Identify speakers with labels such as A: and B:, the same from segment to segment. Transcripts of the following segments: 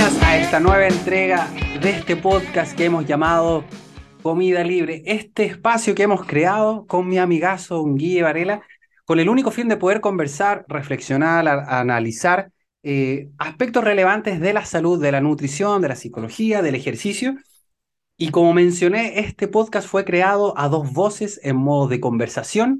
A: bienvenidas a esta nueva entrega de este podcast que hemos llamado Comida Libre. Este espacio que hemos creado con mi amigazo Guille Varela, con el único fin de poder conversar, reflexionar, analizar eh, aspectos relevantes de la salud, de la nutrición, de la psicología, del ejercicio. Y como mencioné, este podcast fue creado a dos voces en modo de conversación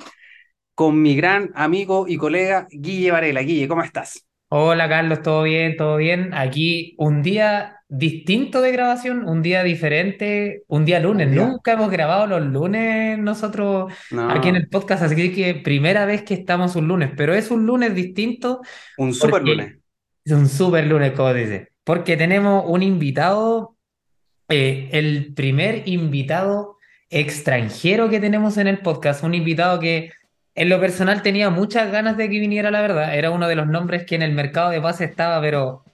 A: con mi gran amigo y colega Guille Varela. Guille, ¿cómo estás?
B: Hola Carlos, ¿todo bien? ¿Todo bien? Aquí un día distinto de grabación, un día diferente, un día lunes. Nunca hemos grabado los lunes nosotros aquí en el podcast, así que primera vez que estamos un lunes, pero es un lunes distinto.
A: Un super lunes.
B: Es un super lunes, como dice. Porque tenemos un invitado, eh, el primer invitado extranjero que tenemos en el podcast, un invitado que en lo personal tenía muchas ganas de que viniera, la verdad. Era uno de los nombres que en el mercado de base estaba, pero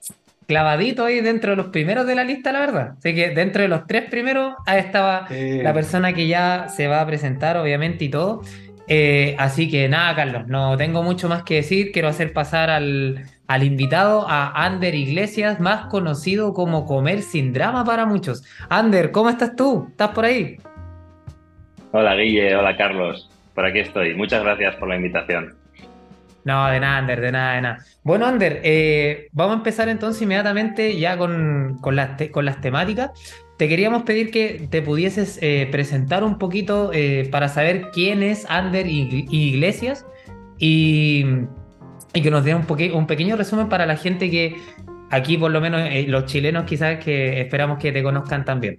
B: clavadito ahí dentro de los primeros de la lista, la verdad. Así que dentro de los tres primeros, ahí estaba la persona que ya se va a presentar, obviamente, y todo. Eh, así que nada, Carlos, no tengo mucho más que decir. Quiero hacer pasar al, al invitado, a Ander Iglesias, más conocido como Comer sin Drama para muchos. Ander, ¿cómo estás tú? ¿Estás por ahí?
C: Hola, Guille. Hola, Carlos por aquí estoy. Muchas gracias por la invitación.
B: No, de nada, Ander, de nada, de nada. Bueno, Ander, eh, vamos a empezar entonces inmediatamente ya con, con, las, con las temáticas. Te queríamos pedir que te pudieses eh, presentar un poquito eh, para saber quién es Ander Iglesias y, y que nos dé un, un pequeño resumen para la gente que aquí, por lo menos los chilenos quizás que esperamos que te conozcan también.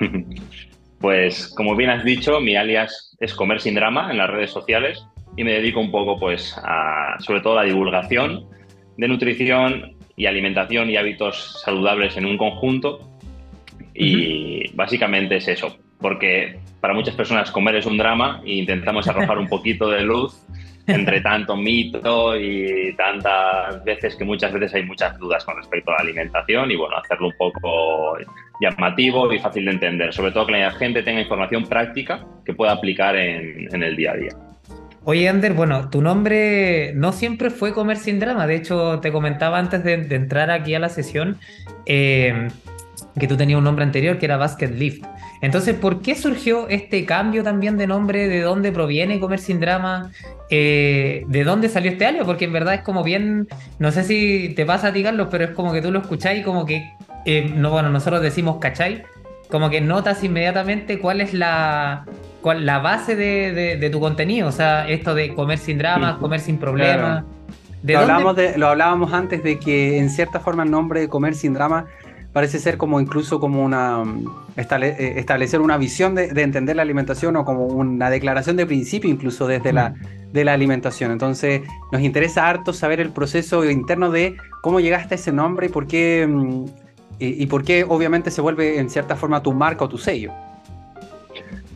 C: Pues como bien has dicho, mi alias es Comer sin Drama en las redes sociales y me dedico un poco pues a sobre todo a la divulgación de nutrición y alimentación y hábitos saludables en un conjunto. Y básicamente es eso, porque para muchas personas comer es un drama e intentamos arrojar un poquito de luz entre tanto mito y tantas veces que muchas veces hay muchas dudas con respecto a la alimentación y bueno, hacerlo un poco llamativo y fácil de entender, sobre todo que la gente tenga información práctica que pueda aplicar en, el día a día.
B: Oye, Ander, bueno, tu nombre no siempre fue Comer sin Drama. De hecho, te comentaba antes de, entrar aquí a la sesión eh, que tú tenías un nombre anterior que era Basket Lift. Entonces, ¿por qué surgió este cambio también de nombre? ¿De dónde proviene Comer sin Drama? Eh, ¿De dónde salió este año? Porque en verdad es como bien, no sé si te pasa a ti, Carlos, pero es como que tú lo escucháis y como que, eh, no, bueno, nosotros decimos cachai, como que notas inmediatamente cuál es la, cuál, la base de, tu contenido. O sea, esto de comer sin dramas, comer sin problemas.
A: lo, hablamos de, lo hablábamos antes de que en cierta forma el nombre de comer sin drama parece ser como incluso como una mm, eh, establecer una visión de, entender la alimentación o como una declaración de principio incluso desde la, mm. de la alimentación. Entonces nos interesa harto saber el proceso interno de cómo llegaste a ese nombre y por qué, mm, y por qué obviamente se vuelve en cierta forma tu marca o tu sello.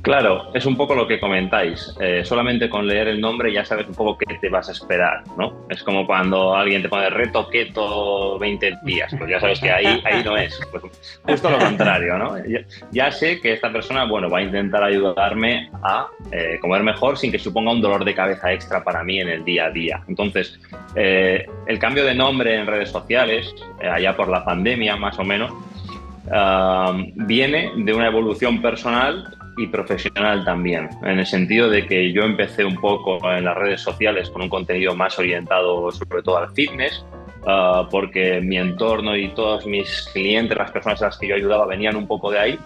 C: Claro, es un poco lo que comentáis. Eh, solamente con leer el nombre ya sabes un poco qué te vas a esperar, ¿no? Es como cuando alguien te pone reto keto 20 días, pues ya sabes que ahí, ahí no es. Pues justo lo contrario, ¿no? Ya, sé que esta persona, bueno, va a intentar ayudarme a eh, comer mejor sin que suponga un dolor de cabeza extra para mí en el día a día. Entonces, eh, el cambio de nombre en redes sociales, allá por la pandemia más o menos, ah, viene de una evolución personal y profesional también, en el sentido de que yo empecé un poco en las redes sociales con un contenido más orientado sobre todo al fitness, ah, porque mi entorno y todos mis clientes, las personas a las que yo ayudaba, venían un poco de ahí.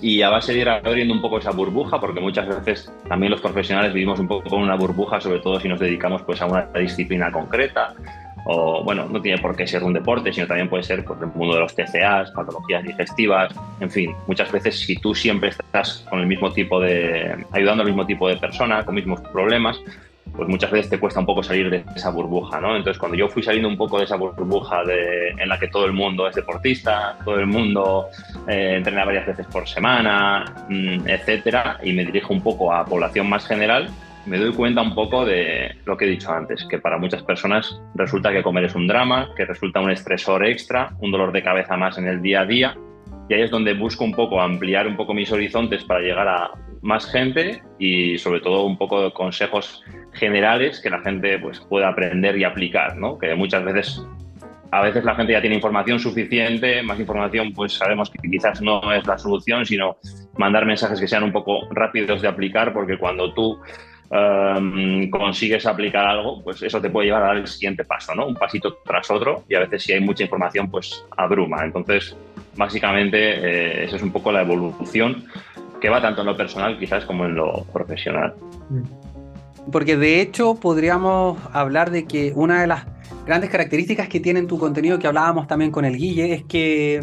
C: Y a base de ir abriendo un poco esa burbuja, porque muchas veces también los profesionales vivimos un poco con una burbuja, sobre todo si nos dedicamos pues, a una disciplina concreta, o bueno, no tiene por qué ser un deporte, sino también puede ser pues, el mundo de los TCAs, patologías digestivas, en fin, muchas veces si tú siempre estás con el mismo tipo de, ayudando al mismo tipo de persona, con mismos problemas, pues muchas veces te cuesta un poco salir de esa burbuja, ¿no? Entonces cuando yo fui saliendo un poco de esa burbuja de, en la que todo el mundo es deportista, todo el mundo eh, entrena varias veces por semana, mm, etcétera, y me dirijo un poco a población más general, me doy cuenta un poco de lo que he dicho antes, que para muchas personas resulta que comer es un drama, que resulta un estresor extra, un dolor de cabeza más en el día a día. Y ahí es donde busco un poco ampliar un poco mis horizontes para llegar a más gente y sobre todo un poco de consejos generales que la gente pues, pueda aprender y aplicar, ¿no? que muchas veces a veces la gente ya tiene información suficiente, más información pues sabemos que quizás no es la solución, sino mandar mensajes que sean un poco rápidos de aplicar, porque cuando tú em, consigues aplicar algo, pues eso te puede llevar a dar el siguiente paso, ¿no? Un pasito tras otro y a veces si hay mucha información, pues abruma. Entonces, básicamente, eh, esa es un poco la evolución que va tanto en lo personal quizás como en lo profesional.
A: Porque de hecho podríamos hablar de que una de las grandes características que tiene tu contenido, que hablábamos también con el Guille, es que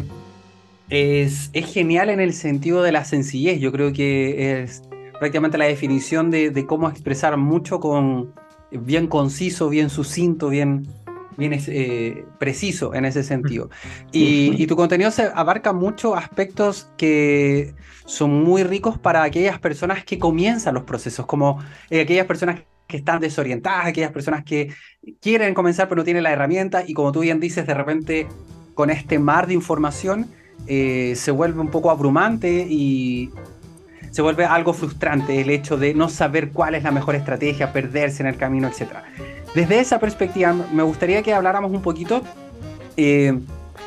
A: es, genial en el sentido de la sencillez. Yo creo que es prácticamente la definición de, cómo expresar mucho con bien conciso, bien sucinto, bien, bien eh, preciso en ese sentido. Y, tu contenido se abarca muchos aspectos que son muy ricos para aquellas personas que comienzan los procesos, como eh, aquellas personas que están desorientadas, aquellas personas que quieren comenzar pero no tienen la herramienta y como tú bien dices, de repente con este mar de información eh, se vuelve un poco abrumante y se vuelve algo frustrante el hecho de no saber cuál es la mejor estrategia, perderse en el camino, etc. Desde esa perspectiva, me gustaría que habláramos un poquito, eh,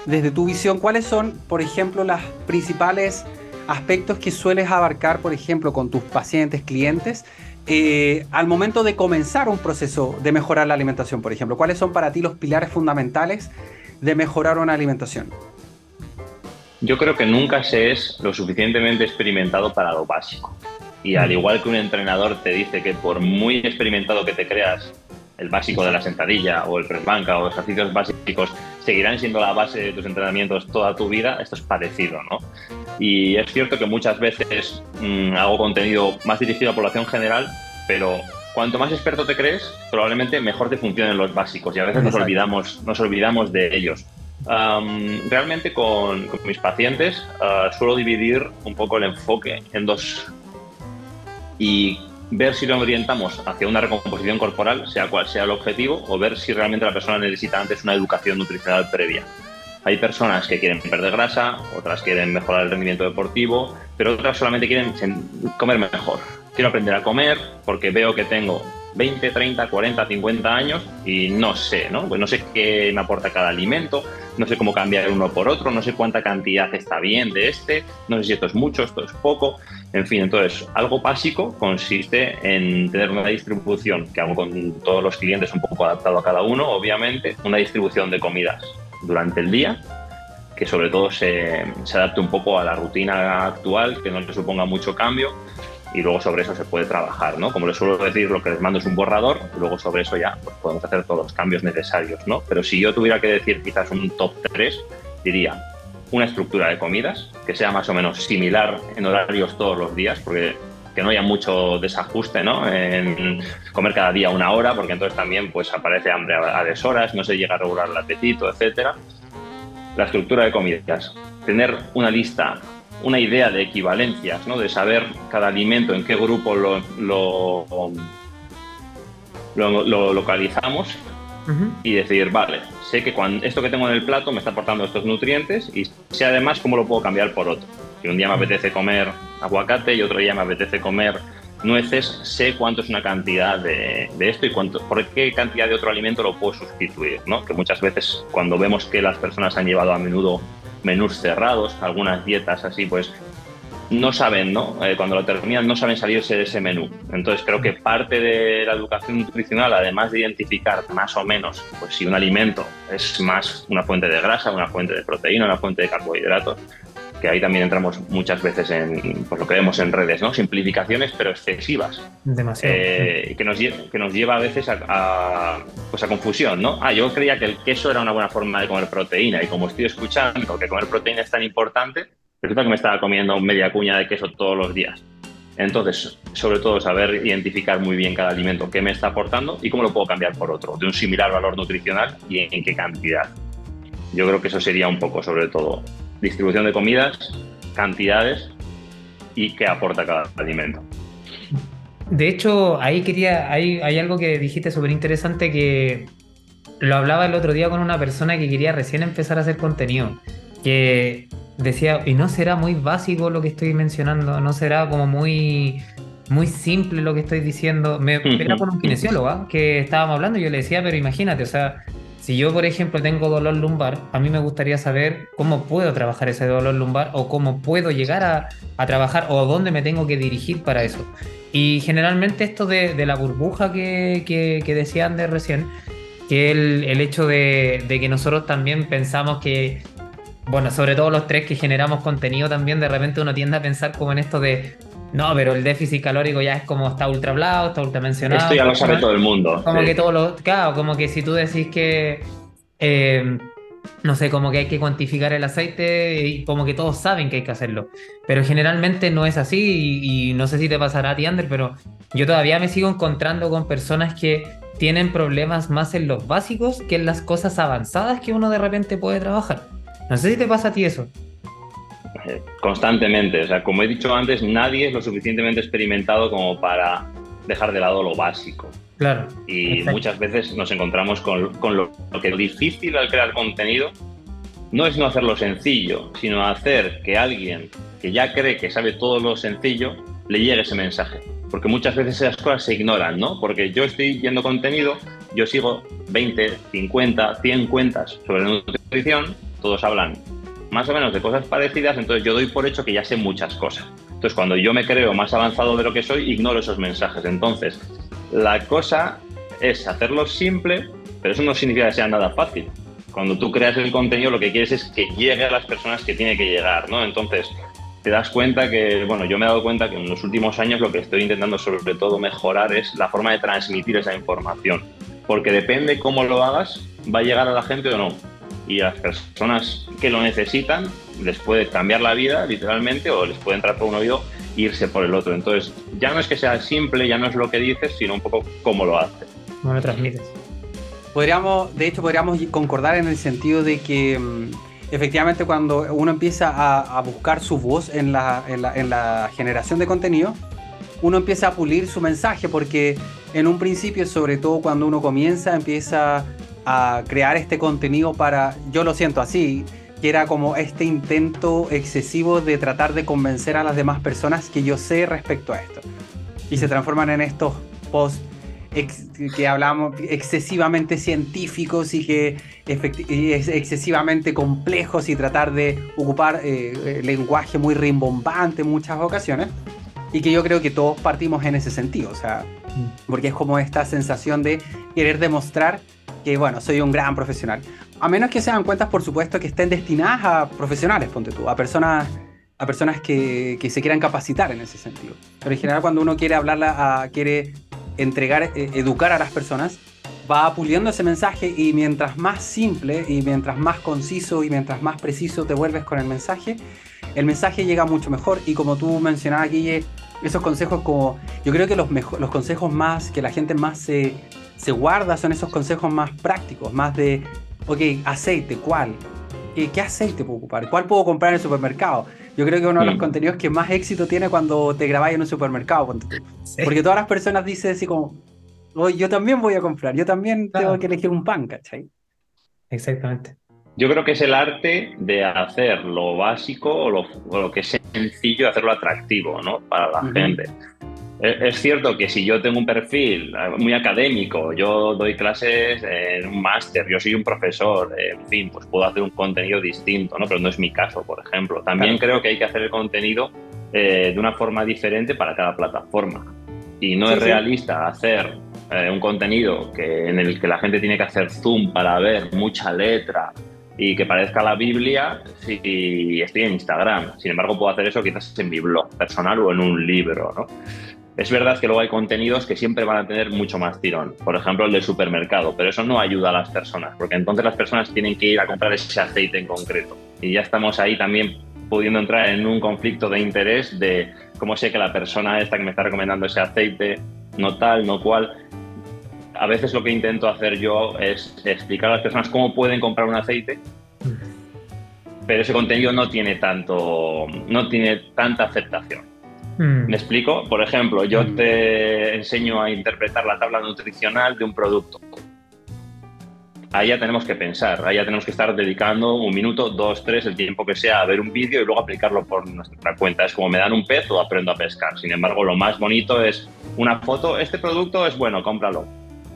A: desde tu visión, cuáles son, por ejemplo, los principales aspectos que sueles abarcar, por ejemplo, con tus pacientes, clientes, eh, al momento de comenzar un proceso de mejorar la alimentación, por ejemplo? ¿Cuáles son para ti los pilares fundamentales de mejorar una alimentación?
C: Yo creo que nunca se es lo suficientemente experimentado para lo básico. Y al igual que un entrenador te dice que por muy experimentado que te creas, el básico de la sentadilla o el press banca o ejercicios básicos seguirán siendo la base de tus entrenamientos toda tu vida, esto es parecido, ¿no? Y es cierto que muchas veces mm, hago contenido más dirigido a la población general, pero cuanto más experto te crees, probablemente mejor te funcionen los básicos y a veces nos olvidamos, nos olvidamos de ellos. Realmente con, mis pacientes ah, suelo dividir un poco el enfoque en dos y ver si lo orientamos hacia una recomposición corporal, sea cual sea el objetivo, o ver si realmente la persona necesita antes una educación nutricional previa. Hay personas que quieren perder grasa, otras quieren mejorar el rendimiento deportivo, pero otras solamente quieren comer mejor. Quiero aprender a comer porque veo que tengo 20, 30, 40, 50 años y no sé, ¿no? Pues no sé qué me aporta cada alimento, no sé cómo cambiar uno por otro, no sé cuánta cantidad está bien de este, no sé si esto es mucho, esto es poco, en fin, entonces algo básico consiste en tener una distribución que hago con todos los clientes un poco adaptado a cada uno, obviamente, una distribución de comidas durante el día que sobre todo se, se adapte un poco a la rutina actual, que no le suponga mucho cambio y luego sobre eso se puede trabajar, ¿no? Como les suelo decir, lo que les mando es un borrador y luego sobre eso ya pues, podemos hacer todos los cambios necesarios, ¿no? Pero si yo tuviera que decir quizás un top 3, diría una estructura de comidas que sea más o menos similar en horarios todos los días, porque que no haya mucho desajuste ¿no? en comer cada día una hora, porque entonces también pues, aparece hambre a deshoras, no se llega a regular el apetito, etc. La estructura de comidas. Tener una lista una idea de equivalencias, ¿no? de saber cada alimento en qué grupo lo, lo, lo, localizamos y decir, vale, sé que cuando esto que tengo en el plato me está aportando estos nutrientes y sé además cómo lo puedo cambiar por otro. Si un día me apetece comer aguacate y otro día me apetece comer nueces, sé cuánto es una cantidad de, de, esto y cuánto, por qué cantidad de otro alimento lo puedo sustituir, ¿no? Que muchas veces cuando vemos que las personas han llevado a menudo menús cerrados, algunas dietas así, pues no saben, ¿no? Eh, cuando lo terminan, no saben salirse de ese menú. Entonces creo que parte de la educación nutricional, además de identificar más o menos, pues si un alimento es más una fuente de grasa, una fuente de proteína, una fuente de carbohidratos, que ahí también entramos muchas veces en pues lo que vemos en redes, ¿no? Simplificaciones, pero excesivas.
B: Demasiado.
C: Eh, que, nos, que nos lleva a veces a, pues a confusión, ¿no? Ah, yo creía que el queso era una buena forma de comer proteína y como estoy escuchando que comer proteína es tan importante, resulta que me estaba comiendo media cuña de queso todos los días. Entonces, sobre todo, saber identificar muy bien cada alimento, qué me está aportando y cómo lo puedo cambiar por otro, de un similar valor nutricional y en qué cantidad. Yo creo que eso sería un poco, sobre todo, distribución de comidas, cantidades y qué aporta cada alimento.
B: De hecho, ahí quería, hay, hay algo que dijiste súper interesante que lo hablaba el otro día con una persona que quería recién empezar a hacer contenido, que decía, y no será muy básico lo que estoy mencionando, no será como muy, muy simple lo que estoy diciendo. Me era con un kinesiólogo ¿ah? que estábamos hablando y yo le decía, pero imagínate, o sea, si yo, por ejemplo, tengo dolor lumbar, a mí me gustaría saber cómo puedo trabajar ese dolor lumbar o cómo puedo llegar a, a trabajar o dónde me tengo que dirigir para eso. Y generalmente esto de, la burbuja que, que, que, decía Ander recién, que el, el hecho de, de, que nosotros también pensamos que, bueno, sobre todo los tres que generamos contenido también, de repente uno tiende a pensar como en esto de, no, pero el déficit calórico ya es como está ultra hablado, está ultra mencionado.
C: Esto ya lo sabe todo el mundo.
B: Como sí. que todo lo. Claro, como que si tú decís que. Eh, no sé, como que hay que cuantificar el aceite y como que todos saben que hay que hacerlo. Pero generalmente no es así y, y no sé si te pasará a ti, Ander, pero yo todavía me sigo encontrando con personas que tienen problemas más en los básicos que en las cosas avanzadas que uno de repente puede trabajar. No sé si te pasa a ti eso
C: constantemente. O sea, como he dicho antes, nadie es lo suficientemente experimentado como para dejar de lado lo básico.
B: Claro.
C: Y muchas veces nos encontramos con, con lo, lo, que es difícil al crear contenido no es no hacerlo sencillo, sino hacer que alguien que ya cree que sabe todo lo sencillo le llegue ese mensaje. Porque muchas veces esas cosas se ignoran, ¿no? Porque yo estoy viendo contenido, yo sigo 20, 50, 100 cuentas sobre nutrición, todos hablan más o menos de cosas parecidas, entonces yo doy por hecho que ya sé muchas cosas. Entonces, cuando yo me creo más avanzado de lo que soy, ignoro esos mensajes. Entonces, la cosa es hacerlo simple, pero eso no significa que sea nada fácil. Cuando tú creas el contenido, lo que quieres es que llegue a las personas que tiene que llegar, ¿no? Entonces, te das cuenta que, bueno, yo me he dado cuenta que en los últimos años lo que estoy intentando sobre todo mejorar es la forma de transmitir esa información. Porque depende cómo lo hagas, va a llegar a la gente o no y a las personas que lo necesitan les puede cambiar la vida literalmente o les puede entrar por un oído e irse por el otro. Entonces, ya no es que sea simple, ya no es lo que dices, sino un poco cómo lo haces.
B: ¿Cómo lo transmites?
A: Podríamos, de hecho, podríamos concordar en el sentido de que efectivamente cuando uno empieza a, a buscar su voz en la, en, la, en la generación de contenido, uno empieza a pulir su mensaje porque en un principio, sobre todo cuando uno comienza, empieza a crear este contenido para, yo lo siento así, que era como este intento excesivo de tratar de convencer a las demás personas que yo sé respecto a esto. Y se transforman en estos posts ex, que hablamos excesivamente científicos y que es excesivamente complejos y tratar de ocupar eh, lenguaje muy rimbombante en muchas ocasiones. Y que yo creo que todos partimos en ese sentido, o sea, porque es como esta sensación de querer demostrar que bueno, soy un gran profesional. A menos que sean cuentas, por supuesto, que estén destinadas a profesionales, ponte tú, a personas, a personas que, que se quieran capacitar en ese sentido. Pero en general, cuando uno quiere hablarla, a, quiere entregar, eh, educar a las personas, va puliendo ese mensaje y mientras más simple y mientras más conciso y mientras más preciso te vuelves con el mensaje, el mensaje llega mucho mejor. Y como tú mencionabas, Guille, esos consejos como, yo creo que los, los consejos más, que la gente más se, se guarda son esos consejos más prácticos, más de, ok, aceite, ¿cuál? ¿Qué, ¿Qué, aceite puedo ocupar? ¿Cuál puedo comprar en el supermercado? Yo creo que uno de los mm. contenidos que más éxito tiene cuando te grabáis en un supermercado. Porque todas las personas dicen así como, oye, yo también voy a comprar, yo también claro. tengo que elegir un pan, ¿cachai?
B: Exactamente.
C: Yo creo que es el arte de hacer lo básico o lo, o lo que es sencillo, hacerlo atractivo, ¿no? Para la uh -huh. gente. Es cierto que si yo tengo un perfil muy académico, yo doy clases en un máster, yo soy un profesor, en fin, pues puedo hacer un contenido distinto, ¿no? Pero no es mi caso, por ejemplo. También claro. creo que hay que hacer el contenido eh, de una forma diferente para cada plataforma. Y no sí, es realista sí. hacer eh, un contenido que, en el que la gente tiene que hacer zoom para ver mucha letra y que parezca la Biblia si estoy en Instagram. Sin embargo, puedo hacer eso quizás en mi blog personal o en un libro, ¿no? Es verdad que luego hay contenidos que siempre van a tener mucho más tirón, por ejemplo el del supermercado, pero eso no ayuda a las personas, porque entonces las personas tienen que ir a comprar ese aceite en concreto. Y ya estamos ahí también pudiendo entrar en un conflicto de interés de cómo sé que la persona esta que me está recomendando ese aceite, no tal, no cual. A veces lo que intento hacer yo es explicar a las personas cómo pueden comprar un aceite, pero ese contenido no tiene tanto, no tiene tanta aceptación. Mm. ¿Me explico? Por ejemplo, yo mm. te enseño a interpretar la tabla nutricional de un producto. Ahí ya tenemos que pensar, ahí ya tenemos que estar dedicando un minuto, dos, tres, el tiempo que sea a ver un vídeo y luego aplicarlo por nuestra cuenta. Es como me dan un pez o aprendo a pescar. Sin embargo, lo más bonito es una foto, este producto es bueno, cómpralo.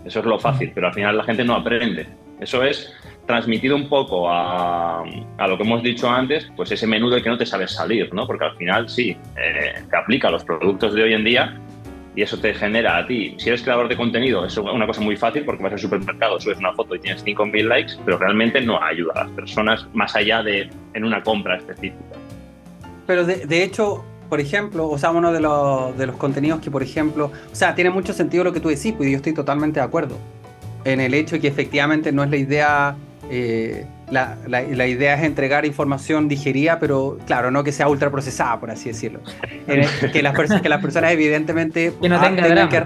C: Eso es lo fácil, pero al final la gente no aprende. Eso es transmitido un poco a, lo que hemos dicho antes, pues ese menú del que no te sabes salir, ¿no? Porque al final sí, eh, te aplica a los productos de hoy en día y eso te genera a ti. Si eres creador de contenido, es una cosa muy fácil porque vas al supermercado, subes una foto y tienes 5.000 likes, pero realmente no ayuda a las personas más allá de en una compra específica.
A: Pero de, hecho, por ejemplo, o sea, uno de los, contenidos que, por ejemplo, o sea, tiene mucho sentido lo que tú decís, pues yo estoy totalmente de acuerdo en el hecho de que efectivamente no es la idea eh, la, la, idea es entregar información digerida, pero claro, no que sea ultra procesada, por así decirlo. que, las personas, que las personas evidentemente...
B: Que no tengan que,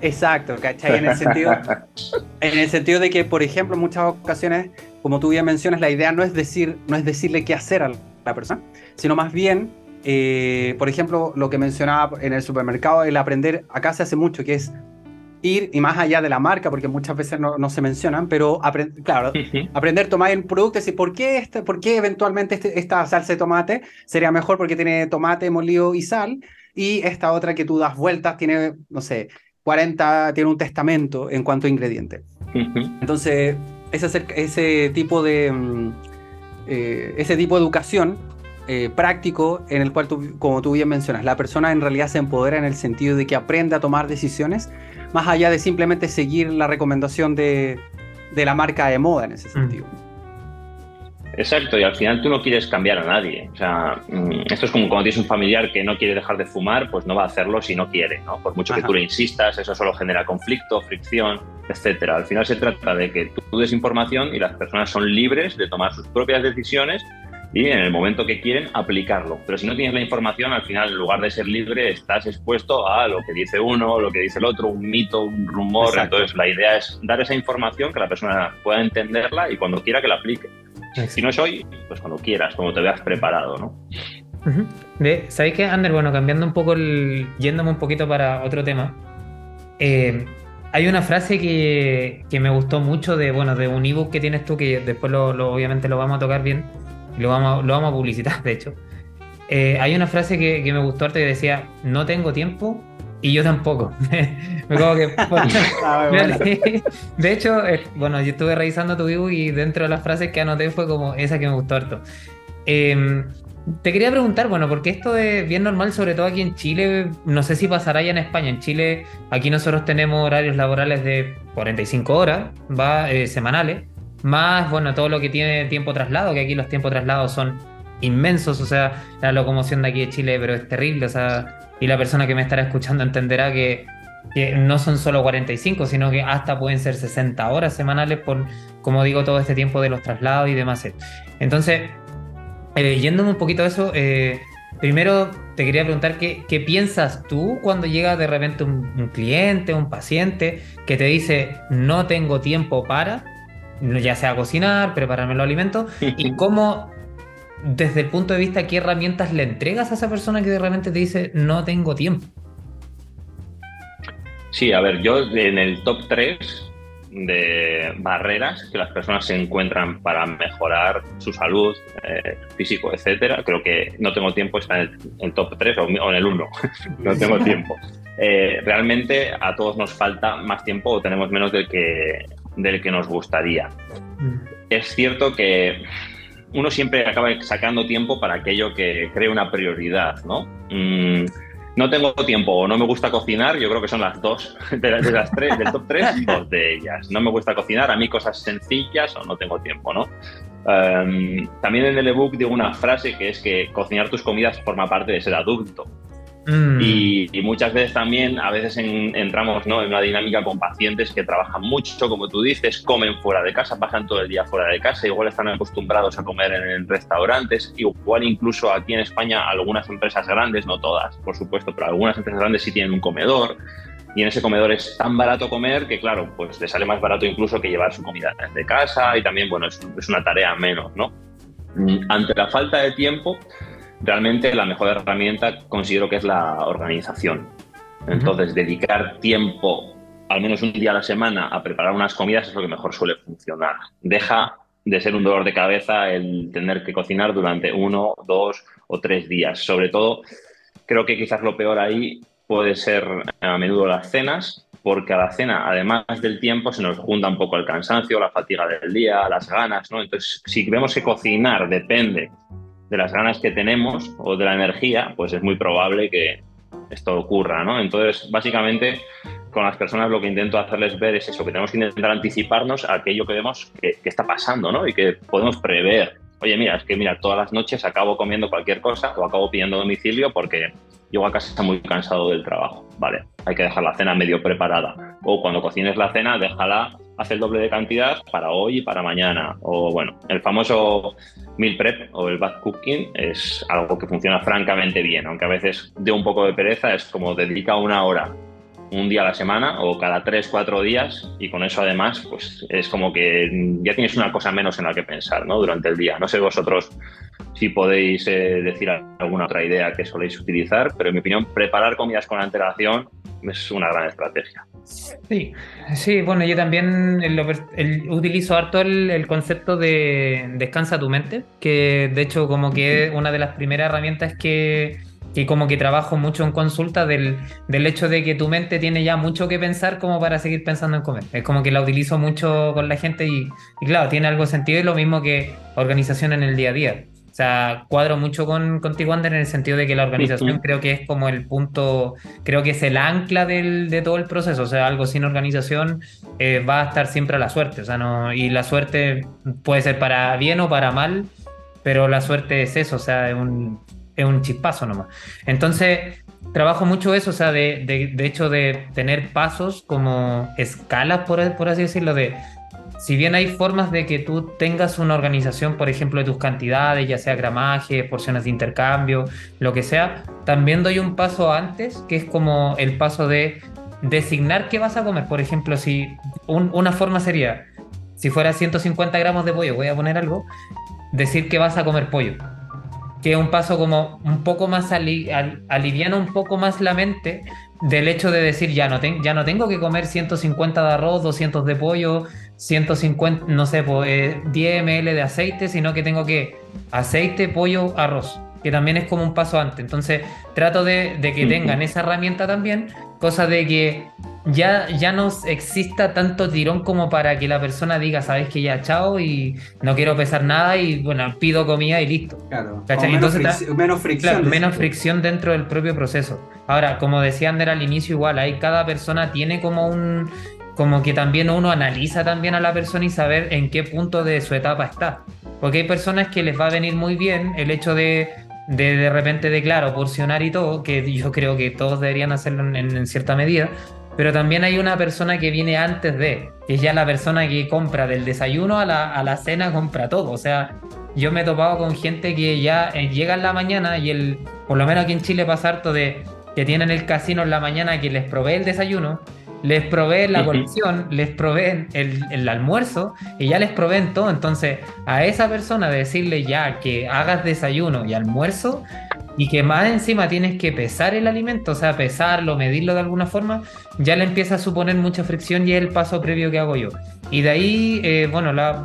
A: Exacto, ¿cachai? En el, sentido, en el sentido de que, por ejemplo, en muchas ocasiones, como tú bien mencionas, la idea no es, decir, no es decirle qué hacer a la persona, sino más bien, eh, por ejemplo, lo que mencionaba en el supermercado, el aprender, acá se hace mucho, que es ir y más allá de la marca, porque muchas veces no, se mencionan, pero claro, aprender a tomar el producto y decir, ¿por qué, este, por qué eventualmente este, esta salsa de tomate sería mejor porque tiene tomate molido y sal? Y esta otra que tú das vueltas tiene, no sé, 40, tiene un testamento en cuanto a ingredientes. Entonces, ese, ese tipo de... Mm, eh, ese tipo de educación eh, práctico en el cual, tú, como tú bien mencionas, la persona en realidad se empodera en el sentido de que aprende a tomar decisiones más allá de simplemente seguir la recomendación de, la marca de moda en ese mm. sentido.
C: Exacto, y al final tú no quieres cambiar a nadie. O sea, mm, esto es como cuando tienes un familiar que no quiere dejar de fumar, pues no va a hacerlo si no quiere, ¿no? Por mucho que tú le insistas, eso solo genera conflicto, fricción, etcétera. Al final se trata de que tú des información y las personas son libres de tomar sus propias decisiones y en el momento que quieren aplicarlo. Pero si no tienes la información, al final, en lugar de ser libre, estás expuesto a lo que dice uno, lo que dice el otro, un mito, un rumor. Entonces, la idea es dar esa información que la persona pueda entenderla y cuando quiera que la aplique. Si no es hoy, pues cuando quieras, cuando te veas preparado, ¿no?
B: ¿Sabéis qué, Ander? Bueno, cambiando un poco, el, yéndome un poquito para otro tema. Eh, hay una frase que, que, me gustó mucho de, bueno, de un ebook que tienes tú, que después lo, obviamente lo vamos a tocar bien lo vamos, lo vamos a publicitar, de hecho. Eh, hay una frase que, me gustó harto que decía, no tengo tiempo y yo tampoco. me como que... Ah, de hecho, eh, bueno, yo estuve revisando tu vivo y dentro de las frases que anoté fue como esa que me gustó harto. Em, te quería preguntar, bueno, porque esto es bien normal, sobre todo aquí en Chile, no sé si pasará ya en España. En Chile, aquí nosotros tenemos horarios laborales de 45 horas, va, eh, semanales más, bueno, todo lo que tiene tiempo traslado, que aquí los tiempos traslados son inmensos, o sea, la locomoción de aquí de Chile, pero es terrible, o sea, y la persona que me estará escuchando entenderá que, no son solo 45, sino que hasta pueden ser 60 horas semanales por, como digo, todo este tiempo de los traslados y demás. Entonces, eh, yéndome un poquito a eso, eh, primero te quería preguntar qué, qué, piensas tú cuando llega de repente un, un cliente, un paciente que te dice no tengo tiempo para, ya sea cocinar, prepararme los alimentos, y cómo, desde el punto de vista, qué herramientas le entregas a esa persona que de repente te dice, no tengo tiempo.
C: Sí, a ver, yo en el top 3 de barreras que las personas se encuentran para mejorar su salud eh, físico, etcétera. Creo que no tengo tiempo, está en el, top 3 o, en el 1. no tengo tiempo. Eh, realmente a todos nos falta más tiempo o tenemos menos del que del que nos gustaría. Mm. Es cierto que uno siempre acaba sacando tiempo para aquello que cree una prioridad, ¿no? Mm, no tengo tiempo o no me gusta cocinar, yo creo que son las dos, de las, tres, del top tres, dos de ellas. No me gusta cocinar, a mí cosas sencillas o no tengo tiempo, ¿no? Em, también en el ebook digo una frase que es que cocinar tus comidas forma parte de ser adulto. Mm. Y, muchas veces también, a veces entramos ¿no? en una dinámica con pacientes que trabajan mucho, como tú dices, comen fuera de casa, pasan todo el día fuera de casa, igual están acostumbrados a comer en, restaurantes, igual incluso aquí en España algunas empresas grandes, no todas, por supuesto, pero algunas empresas grandes sí tienen un comedor. Y en ese comedor es tan barato comer que, claro, pues le sale más barato incluso que llevar su comida de casa y también, bueno, es, es una tarea menos, ¿no? Mm, ante la falta de tiempo, realmente la mejor herramienta considero que es la organización. Entonces, dedicar tiempo, al menos un día a la semana, a preparar unas comidas es lo que mejor suele funcionar. Deja de ser un dolor de cabeza el tener que cocinar durante uno, dos o tres días. Sobre todo, creo que quizás lo peor ahí puede ser a menudo las cenas porque a la cena, además del tiempo, se nos junta un poco el cansancio, la fatiga del día, las ganas, ¿no? Entonces, si vemos que cocinar depende de las ganas que tenemos o de la energía, pues es muy probable que esto ocurra, ¿no? Entonces, básicamente, con las personas lo que intento hacerles ver es eso, que tenemos que intentar anticiparnos a aquello que vemos que, está pasando, ¿no? Y que podemos prever. Oye, mira, es que mira, todas las noches acabo comiendo cualquier cosa o acabo pidiendo domicilio porque llego a casa está muy cansado del trabajo. Vale, hay que dejar la cena medio preparada. O cuando cocines la cena, déjala, hace el doble de cantidad para hoy y para mañana. O bueno, el famoso meal prep o el bad cooking es algo que funciona francamente bien, aunque a veces de un poco de pereza, es como dedica una hora un día a la semana o cada tres, cuatro días y con eso además pues es como que ya tienes una cosa menos en la que pensar ¿no? durante el día. No sé vosotros si podéis eh, decir alguna otra idea que soléis utilizar, pero en mi opinión preparar comidas con antelación es una gran estrategia.
B: Sí, sí, bueno, yo también utilizo harto el, concepto de descansa tu mente, que de hecho como que una de las primeras herramientas que, que como que trabajo mucho en consulta del, del, hecho de que tu mente tiene ya mucho que pensar como para seguir pensando en comer. Es como que la utilizo mucho con la gente y, y claro, tiene algo sentido y lo mismo que organización en el día a día. O sea, cuadro mucho con, contigo, Ander, en el sentido de que la organización creo que es como el punto, creo que es el ancla del, de todo el proceso. O sea, algo sin organización eh, va a estar siempre a la suerte. O sea, no, y la suerte puede ser para bien o para mal, pero la suerte es eso, o sea, es un, es un chispazo nomás. Entonces, trabajo mucho eso, o sea, de, de, de hecho de tener pasos como escalas, por, por así decirlo, de si bien hay formas de que tú tengas una organización, por ejemplo, de tus cantidades, ya sea gramaje, porciones de intercambio, lo que sea, también doy un paso antes, que es como el paso de designar qué vas a comer. Por ejemplo, si una forma sería, si fuera 150 gramos de pollo, voy a poner algo, decir que vas a comer pollo. Que es un paso como un poco más ali, aliviana un poco más la mente del hecho de decir ya no, ya no tengo que comer 150 de arroz, 200 de pollo, 150, no sé, pues, 10 ml de aceite, sino que tengo que aceite, pollo, arroz, que también es como un paso antes. Entonces, trato de, que tengan esa herramienta también, cosa de que ya, ya no exista tanto tirón como para que la persona diga, sabes que ya chao y no quiero pesar nada y bueno, pido comida y listo.
A: Claro. Menos, menos, fricción.
B: menos fricción dentro del propio proceso. Ahora, como decía Ander al inicio, igual, ahí cada persona tiene como un, como que también uno analiza también a la persona y saber en qué punto de su etapa está. Porque hay personas que les va a venir muy bien el hecho de de, de repente de claro, porcionar y todo, que yo creo que todos deberían hacerlo en, cierta medida, pero también hay una persona que viene antes de, que es ya la persona que compra del desayuno a la, a la cena, compra todo. O sea, yo me he topado con gente que ya eh, llega en la mañana y el, por lo menos aquí en Chile pasa harto de que tienen el casino en la mañana que les provee el desayuno les proveen la colección, les proveen el, almuerzo y ya les proveen todo. Entonces, a esa persona decirle ya que hagas desayuno y almuerzo y que más encima tienes que pesar el alimento, o sea, pesarlo, medirlo de alguna forma, ya le empieza a suponer mucha fricción y es el paso previo que hago yo. Y de ahí, eh, bueno, la,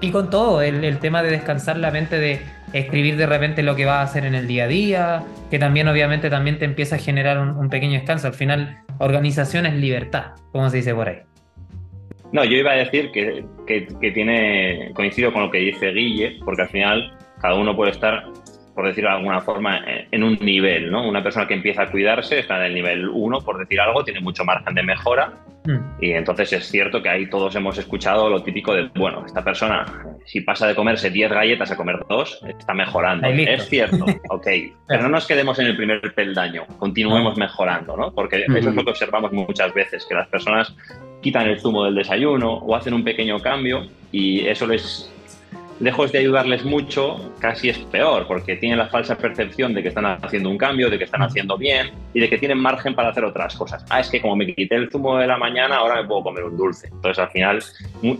B: y con todo, el, tema de descansar la mente, de escribir de repente lo que va a hacer en el día a día, que también obviamente también te empieza a generar un, pequeño descanso. Al final, organización es libertad, como se dice por ahí.
C: No, yo iba a decir que, que tiene, coincido con lo que dice Guille, porque al final cada uno puede estar por decirlo de alguna forma, en un nivel, ¿no? Una persona que empieza a cuidarse está en el nivel 1, por decir algo, tiene mucho margen de mejora. Y entonces es cierto que ahí todos hemos escuchado lo típico de, bueno, esta persona, si pasa de comerse 10 galletas a comer 2, está mejorando. Es cierto, ok, pero no nos quedemos en el primer peldaño, continuemos mejorando, ¿no? Porque eso es lo que observamos muchas veces, que las personas quitan el zumo del desayuno o hacen un pequeño cambio y eso les lejos de ayudarles mucho, casi es peor, porque tienen la falsa percepción de que están haciendo un cambio, de que están haciendo bien y de que tienen margen para hacer otras cosas. Ah, es que como me quité el zumo de la mañana, ahora me puedo comer un dulce. Entonces, al final,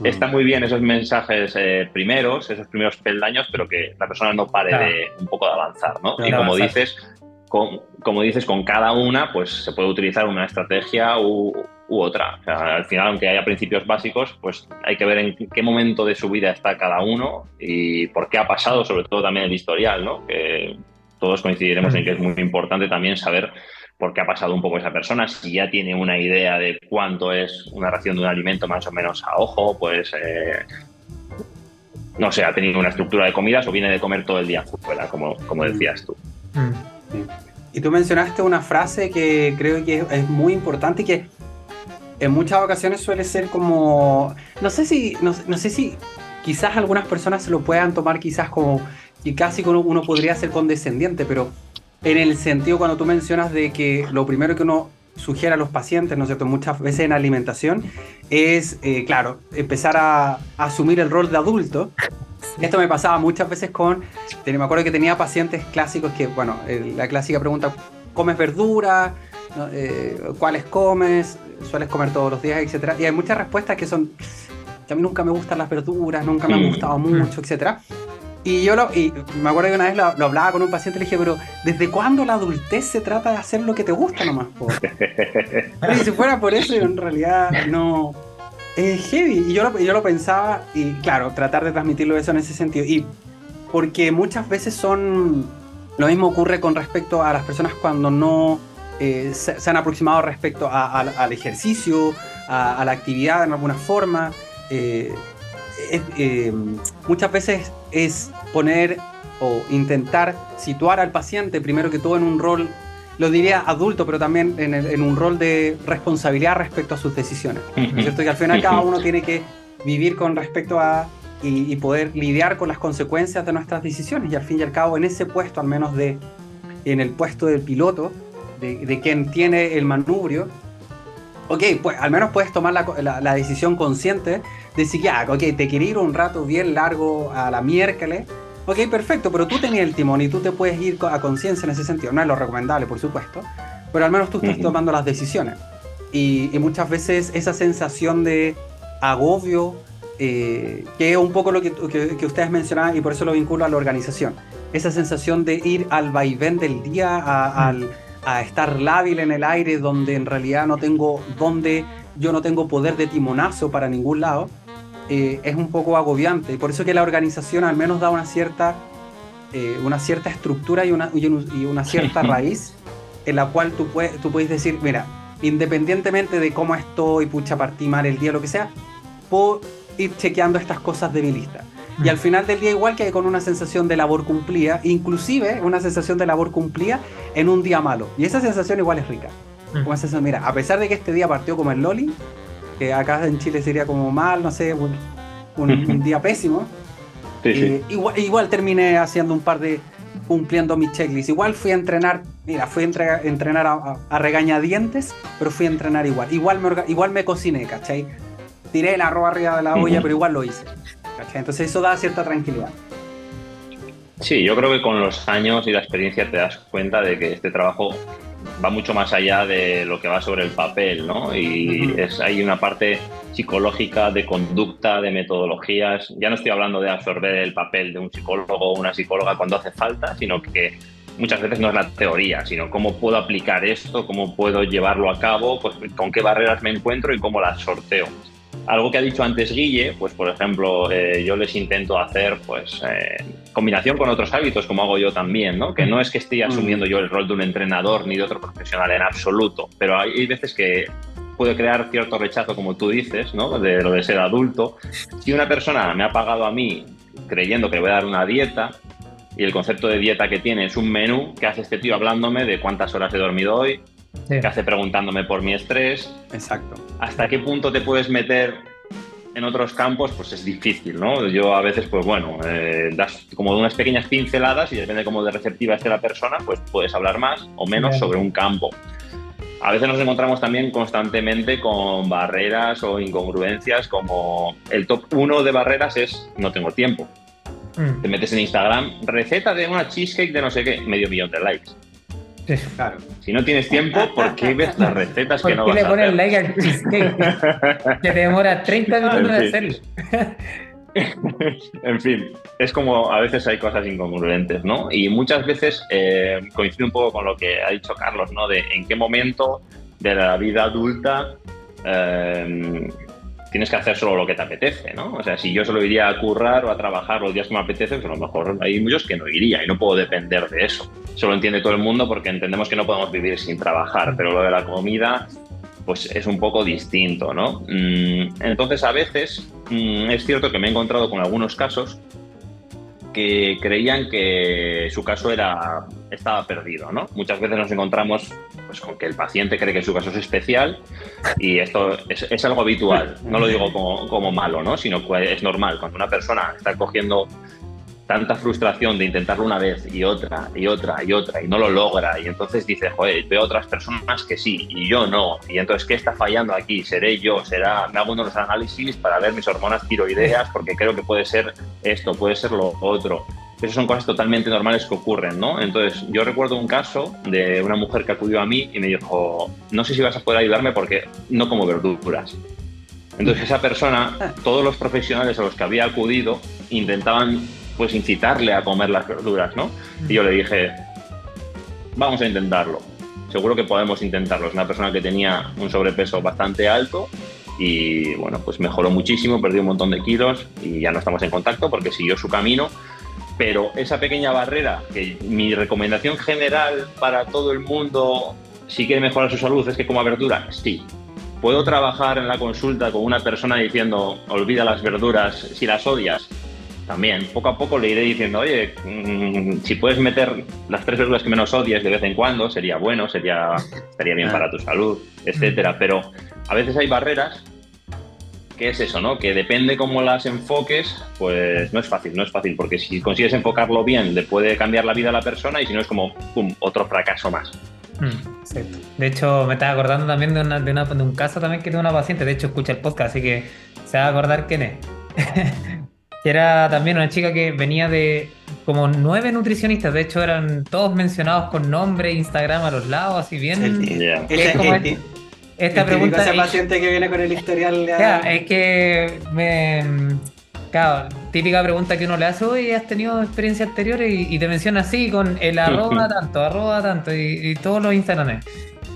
C: está muy bien esos mensajes eh, primeros, esos primeros peldaños, pero que la persona no pare de un poco de avanzar, ¿no? y como dices, con, como dices, con cada una, pues se puede utilizar una estrategia u, u otra. al final, aunque haya principios básicos, pues hay que ver en qué momento de su vida está cada uno y por qué ha pasado, sobre todo también el historial, ¿no? Que todos coincidiremos en que es muy importante también saber por qué ha pasado un poco esa persona, si ya tiene una idea de cuánto es una ración de un alimento más o menos a ojo, pues eh, no sé, ha tenido una estructura de comidas o viene de comer todo el día fuera, como, como decías tú.
A: Y tú mencionaste una frase que creo que es muy importante y que en muchas ocasiones suele ser como, no sé si, no, sé si quizás algunas personas se lo puedan tomar quizás como, y casi uno, uno podría ser condescendiente, pero en el sentido cuando tú mencionas de que lo primero que uno sugiere a los pacientes, ¿no es cierto?, muchas veces en alimentación, es, eh, claro, empezar a, asumir el rol de adulto. Esto me pasaba muchas veces con, me acuerdo que tenía pacientes clásicos que, bueno, la clásica pregunta, ¿comes verdura? Eh, ¿Cuáles comes? ¿Sueles comer todos los días? Etcétera. Y hay muchas respuestas que son, a mí nunca me gustan las verduras, nunca me han mm. gustado mucho, etcétera. Y yo lo, y me acuerdo que una vez lo, hablaba con un paciente y le dije, pero ¿desde cuándo la adultez se trata de hacer lo que te gusta nomás? y si fuera por eso, en realidad no. Es heavy. Y yo lo, yo lo pensaba, y claro, tratar de transmitirlo eso en ese sentido. Y porque muchas veces son. Lo mismo ocurre con respecto a las personas cuando no eh, se, han aproximado respecto al ejercicio, a, la actividad en alguna forma. Eh, eh, muchas veces es poner o intentar situar al paciente primero que todo en un rol, lo diría adulto, pero también en, un rol de responsabilidad respecto a sus decisiones. cierto? Que al final cada uno tiene que vivir con respecto a y, poder lidiar con las consecuencias de nuestras decisiones. Y al fin y al cabo, en ese puesto, al menos de en el puesto del piloto, de, quien tiene el manubrio, ok, pues al menos puedes tomar la, la decisión consciente decir, ya, ok, te quiero ir un rato bien largo a la miércoles. Ok, perfecto, pero tú tenías el timón y tú te puedes ir a conciencia en ese sentido. No es lo recomendable, por supuesto, pero al menos tú estás tomando las decisiones. Y, muchas veces esa sensación de agobio, eh, que es un poco lo que, que, ustedes mencionaban y por eso lo vinculo a la organización. Esa sensación de ir al vaivén del día, a, a estar lábil en el aire, donde en realidad no tengo dónde, yo no tengo poder de timonazo para ningún lado eh, es un poco agobiante. Y por eso que la organización al menos da una cierta, eh, una cierta estructura y una, y una cierta raíz en la cual tú puedes, tú puedes decir, mira, independientemente de cómo estoy, pucha, partí mal el día, lo que sea, puedo ir chequeando estas cosas de mi lista. Y al final del día igual que con una sensación de labor cumplida, inclusive una sensación de labor cumplida en un día malo. Y esa sensación igual es rica. Como sensación, mira, a pesar de que este día partió como el Loli, que acá en Chile sería como mal, no sé, un, día pésimo. Eh, igual, igual terminé haciendo un par de, cumpliendo mi checklist. Igual fui a entrenar, mira, fui a entrenar a, regañadientes, pero fui a entrenar igual. Igual me, igual me cociné, ¿cachai? Tiré el arroz arriba de la olla, pero igual lo hice. ¿Cachai? Entonces eso da cierta tranquilidad.
C: Sí, yo creo que con los años y la experiencia te das cuenta de que este trabajo va mucho más allá de lo que va sobre el papel, ¿no? Y es, hay una parte psicológica, de conducta, de metodologías. Ya no estoy hablando de absorber el papel de un psicólogo o una psicóloga cuando hace falta, sino que muchas veces no es la teoría, sino cómo puedo aplicar esto, cómo puedo llevarlo a cabo, pues con qué barreras me encuentro y cómo las sorteo. Algo que ha dicho antes Guille, pues por ejemplo, eh, yo les intento hacer pues eh, combinación con otros hábitos, como hago yo también, ¿no? Que no es que esté asumiendo yo el rol de un entrenador ni de otro profesional en absoluto, pero hay, veces que puede crear cierto rechazo, como tú dices, ¿no? De lo de ser adulto. Si una persona me ha pagado a mí creyendo que le voy a dar una dieta, y el concepto de dieta que tiene es un menú, que hace este tío hablándome de cuántas horas he dormido hoy, que hace preguntándome por mi estrés.
A: Exacto.
C: ¿Hasta qué punto te puedes meter en otros campos? Pues es difícil, ¿no? Yo a veces, pues bueno, eh, das como unas pequeñas pinceladas y depende cómo de receptiva esté la persona, pues puedes hablar más o menos sobre un campo. A veces nos encontramos también constantemente con barreras o incongruencias como el top 1 de barreras es no tengo tiempo. Mm. Te metes en Instagram, receta de una cheesecake de no sé qué, medio millón de likes. Claro. Si no tienes tiempo, ¿por qué ves las recetas que no vas a hacer? ¿Por qué le pones like al
B: cheesecake? que te demora 30 minutos de hacerlo.
C: en fin, es como a veces hay cosas incongruentes, ¿no? Y muchas veces eh, coincide un poco con lo que ha dicho Carlos, ¿no? De en qué momento de la vida adulta eh, tienes que hacer solo lo que te apetece, ¿no? O sea, si yo solo iría a currar o a trabajar los días que me apetece, pues a lo mejor hay muchos que no iría y no puedo depender de eso. Eso lo entiende todo el mundo porque entendemos que no podemos vivir sin trabajar, pero lo de la comida pues es un poco distinto, ¿no? Mm, entonces, a veces mm, es cierto que me he encontrado con algunos casos creían que su caso era, estaba perdido, ¿no? Muchas veces nos encontramos pues, con que el paciente cree que su caso es especial y esto es, algo habitual. No lo digo como, como, malo, ¿no? Sino que es normal. Cuando una persona está cogiendo tanta frustración de intentarlo una vez y otra y otra y otra y no lo logra y entonces dice, joder, veo otras personas que sí y yo no y entonces ¿qué está fallando aquí? ¿Seré yo? ¿Será? Me hago unos análisis para ver mis hormonas tiroideas porque creo que puede ser esto, puede ser lo otro. Esas son cosas totalmente normales que ocurren, ¿no? Entonces, yo recuerdo un caso de una mujer que acudió a mí y me dijo, no sé si vas a poder ayudarme porque no como verduras. Entonces, esa persona, todos los profesionales a los que había acudido intentaban pues incitarle a comer las verduras, ¿no? Y yo le dije, vamos a intentarlo. Seguro que podemos intentarlo. Es una persona que tenía un sobrepeso bastante alto y bueno, pues mejoró muchísimo, perdió un montón de kilos y ya no estamos en contacto porque siguió su camino. Pero esa pequeña barrera, que mi recomendación general para todo el mundo, si quiere mejorar su salud, es que coma verdura, sí. ¿Puedo trabajar en la consulta con una persona diciendo, olvida las verduras si las odias? También poco a poco le iré diciendo, oye, mm, si puedes meter las tres verduras que menos odies de vez en cuando, sería bueno, sería, estaría bien para tu salud, etcétera. Pero a veces hay barreras que es eso, ¿no? Que depende cómo las enfoques, pues no es fácil, no es fácil, porque si consigues enfocarlo bien, le puede cambiar la vida a la persona y si no es como, pum, otro fracaso más.
B: Mm, de hecho, me estaba acordando también de, una, de, de, un caso también que de una paciente, de hecho escucha el podcast, así que se va a acordar quién es. Que era también una chica que venía de como nueve nutricionistas, de hecho eran todos mencionados con nombre, Instagram a los lados, así bien.
A: es como esta pregunta. Ese paciente que viene con el historial.
B: es que me. Claro, típica pregunta que uno le hace, oye, ¿has tenido experiencias anteriores? Y, te menciona así, con el arroba tanto, arroba tanto, y, todos los Instagrams.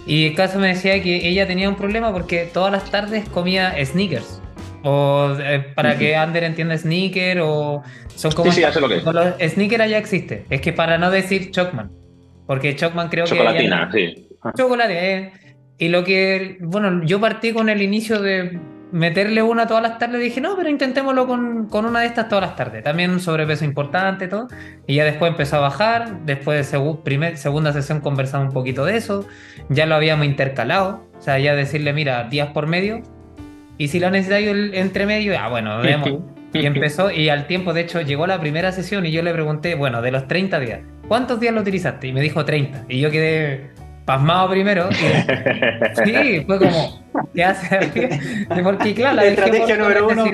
B: Y el caso me decía que ella tenía un problema porque todas las tardes comía sneakers. O eh, para que Ander entienda sneaker o son como...
C: Sí, sí, ya lo que
B: es. Sneaker ya existe. Es que para no decir Chocman. Porque Chocman creo
C: que... Chocolatina, sí.
B: Ah. Chocolate, eh. Y lo que... Bueno, yo partí con el inicio de meterle una todas las tardes. Dije, no, pero intentémoslo con, con una de estas todas las tardes. También un sobrepeso importante, todo. Y ya después empezó a bajar. Después de primer, segunda sesión conversamos un poquito de eso. Ya lo habíamos intercalado. O sea, ya decirle, mira, días por medio y si lo necesitáis el entre medio, ah, bueno, vemos. Y empezó, y al tiempo, de hecho, llegó la primera sesión y yo le pregunté, bueno, de los 30 días, ¿cuántos días lo utilizaste? Y me dijo 30. Y yo quedé pasmado primero. sí, fue como, ¿qué hace? Porque claro, la
A: estrategia número uno.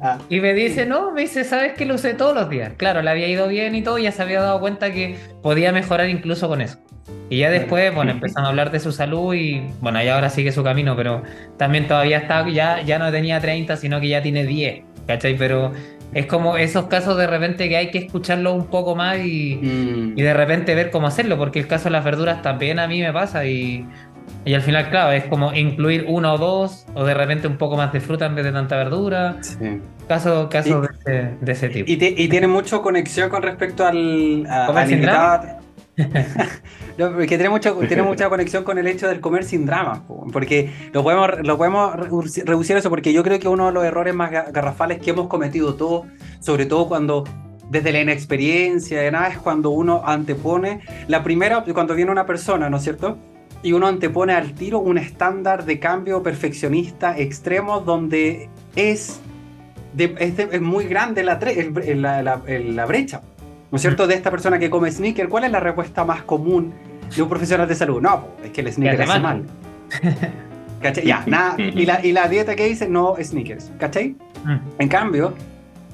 B: Ah. Y me dice, no, me dice, ¿sabes que lo usé todos los días? Claro, le había ido bien y todo, y ya se había dado cuenta que podía mejorar incluso con eso. Y ya después, bueno, empezamos a hablar de su salud y bueno, ya ahora sigue su camino, pero también todavía está, ya, ya no tenía 30, sino que ya tiene 10, ¿cachai? Pero es como esos casos de repente que hay que escucharlo un poco más y, mm. y de repente ver cómo hacerlo, porque el caso de las verduras también a mí me pasa y, y al final, claro, es como incluir uno o dos, o de repente un poco más de fruta en vez de tanta verdura. Sí. Casos caso de, ese, tipo.
A: Y, y, tiene mucho conexión con respecto al, al invitado. Que tiene mucha, tiene mucha conexión con el hecho del comer sin drama, porque lo podemos, lo podemos reducir eso, porque yo creo que uno de los errores más garrafales que hemos cometido todos, sobre todo cuando desde la inexperiencia, de nada, es cuando uno antepone, la primera, cuando viene una persona, ¿no es cierto? Y uno antepone al tiro un estándar de cambio perfeccionista extremo donde es, es, muy grande la, la, la brecha. ¿No es cierto? De esta persona que come sneaker, ¿cuál es la respuesta más común de un profesional de salud? No, es que el sneaker hace mal. ¿Cachai? Ya, nada. Y la, y la dieta que dice, no sneakers. ¿Cachai? Mm. En cambio,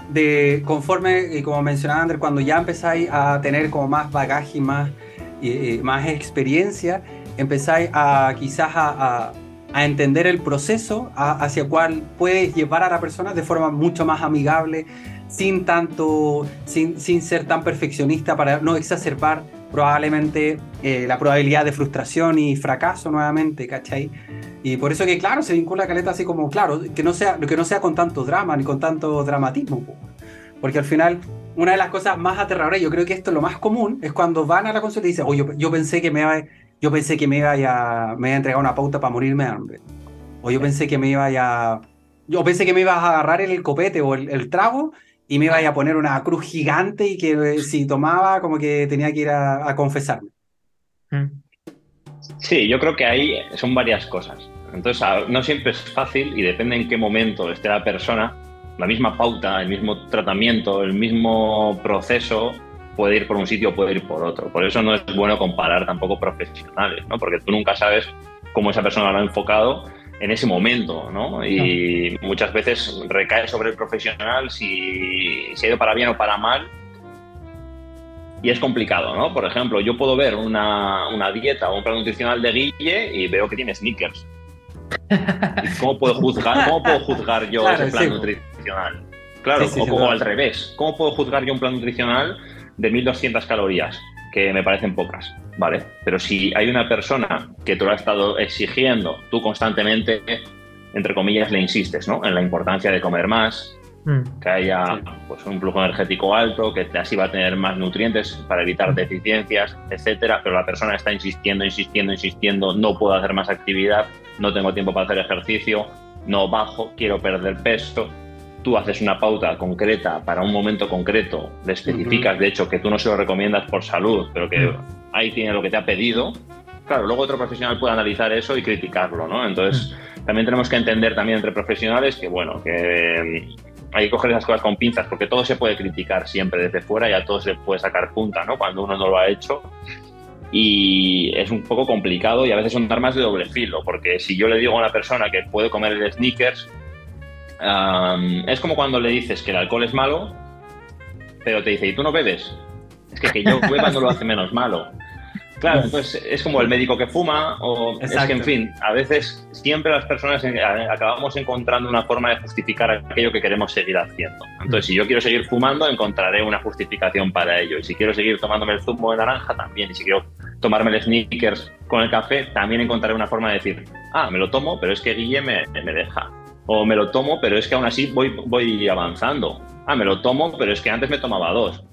A: de conforme, y como mencionaba Andrés, cuando ya empezáis a tener como más bagaje y más, y, más experiencia, empezáis a quizás a, a, entender el proceso hacia cuál puedes llevar a la persona de forma mucho más amigable, sin tanto, sin, sin ser tan perfeccionista para no exacerbar probablemente eh, la probabilidad de frustración y fracaso nuevamente, ¿cachai? Y por eso que, claro, se vincula Caleta así como, claro, que no sea, que no sea con tanto drama ni con tanto dramatismo. Porque al final, una de las cosas más aterradoras, yo creo que esto es lo más común, es cuando van a la consulta y dicen, oye, yo, pensé que me iba, yo pensé que me iba a, me iba a entregar una pauta para morirme de hambre. O yo pensé que me iba a... Yo pensé que me ibas a agarrar el copete o el, trago y me iba a poner una cruz gigante y que eh, si tomaba como que tenía que ir a, confesarme. Mm.
C: Sí, yo creo que ahí son varias cosas. Entonces, no siempre es fácil y depende en qué momento esté la persona. La misma pauta, el mismo tratamiento, el mismo proceso puede ir por un sitio o puede ir por otro. Por eso no es bueno comparar tampoco profesionales, ¿no? Porque tú nunca sabes cómo esa persona lo ha enfocado en ese momento, ¿no? Y muchas veces recae sobre el profesional si, si ha ido para bien o para mal y es complicado, ¿no? Por ejemplo, yo puedo ver una, una, dieta o un plan nutricional de Guille y veo que tiene sneakers. ¿Cómo puedo juzgar, cómo puedo juzgar yo ese plan nutricional? Claro, o, al revés. ¿Cómo puedo juzgar yo un plan nutricional de 1200 calorías? Que me parecen pocas, ¿vale? Pero si hay una persona que te lo ha estado exigiendo, tú constantemente, entre comillas, le insistes, ¿no? En la importancia de comer más, mm. que haya pues, un flujo energético alto, que así va a tener más nutrientes para evitar mm. deficiencias, etcétera, pero la persona está insistiendo, insistiendo, insistiendo, no puedo hacer más actividad, no tengo tiempo para hacer ejercicio, no bajo, quiero perder peso. Tú haces una pauta concreta para un momento concreto, le especificas, de hecho, que tú no se lo recomiendas por salud, pero que ahí tiene lo que te ha pedido. Claro, luego otro profesional puede analizar eso y criticarlo, ¿no? Entonces, también tenemos que entender también entre profesionales que, bueno, que mm, hay que coger esas cosas con pinzas, porque todo se puede criticar siempre desde fuera y a todo se puede sacar punta, ¿no? Cuando uno no lo ha hecho y es un poco complicado y a veces son armas de doble filo, porque si yo le digo a una persona que puede comer el sneakers, es como cuando le dices que el alcohol es malo, pero te dice, ¿y tú no bebes? Es que que yo beba no lo hace menos malo. Claro, entonces es como el médico que fuma, o es que, en fin, a veces siempre las personas acabamos encontrando una forma de justificar aquello que queremos seguir haciendo. Entonces, si yo quiero seguir fumando, encontraré una justificación para ello. Y si quiero seguir tomándome el zumo de naranja, también. Y si quiero tomarme el sneakers con el café, también encontraré una forma de decir, ah, me lo tomo, pero es que Guille me, me deja. O me lo tomo, pero es que aún así voy, voy avanzando. Ah, me lo tomo, pero es que antes me tomaba dos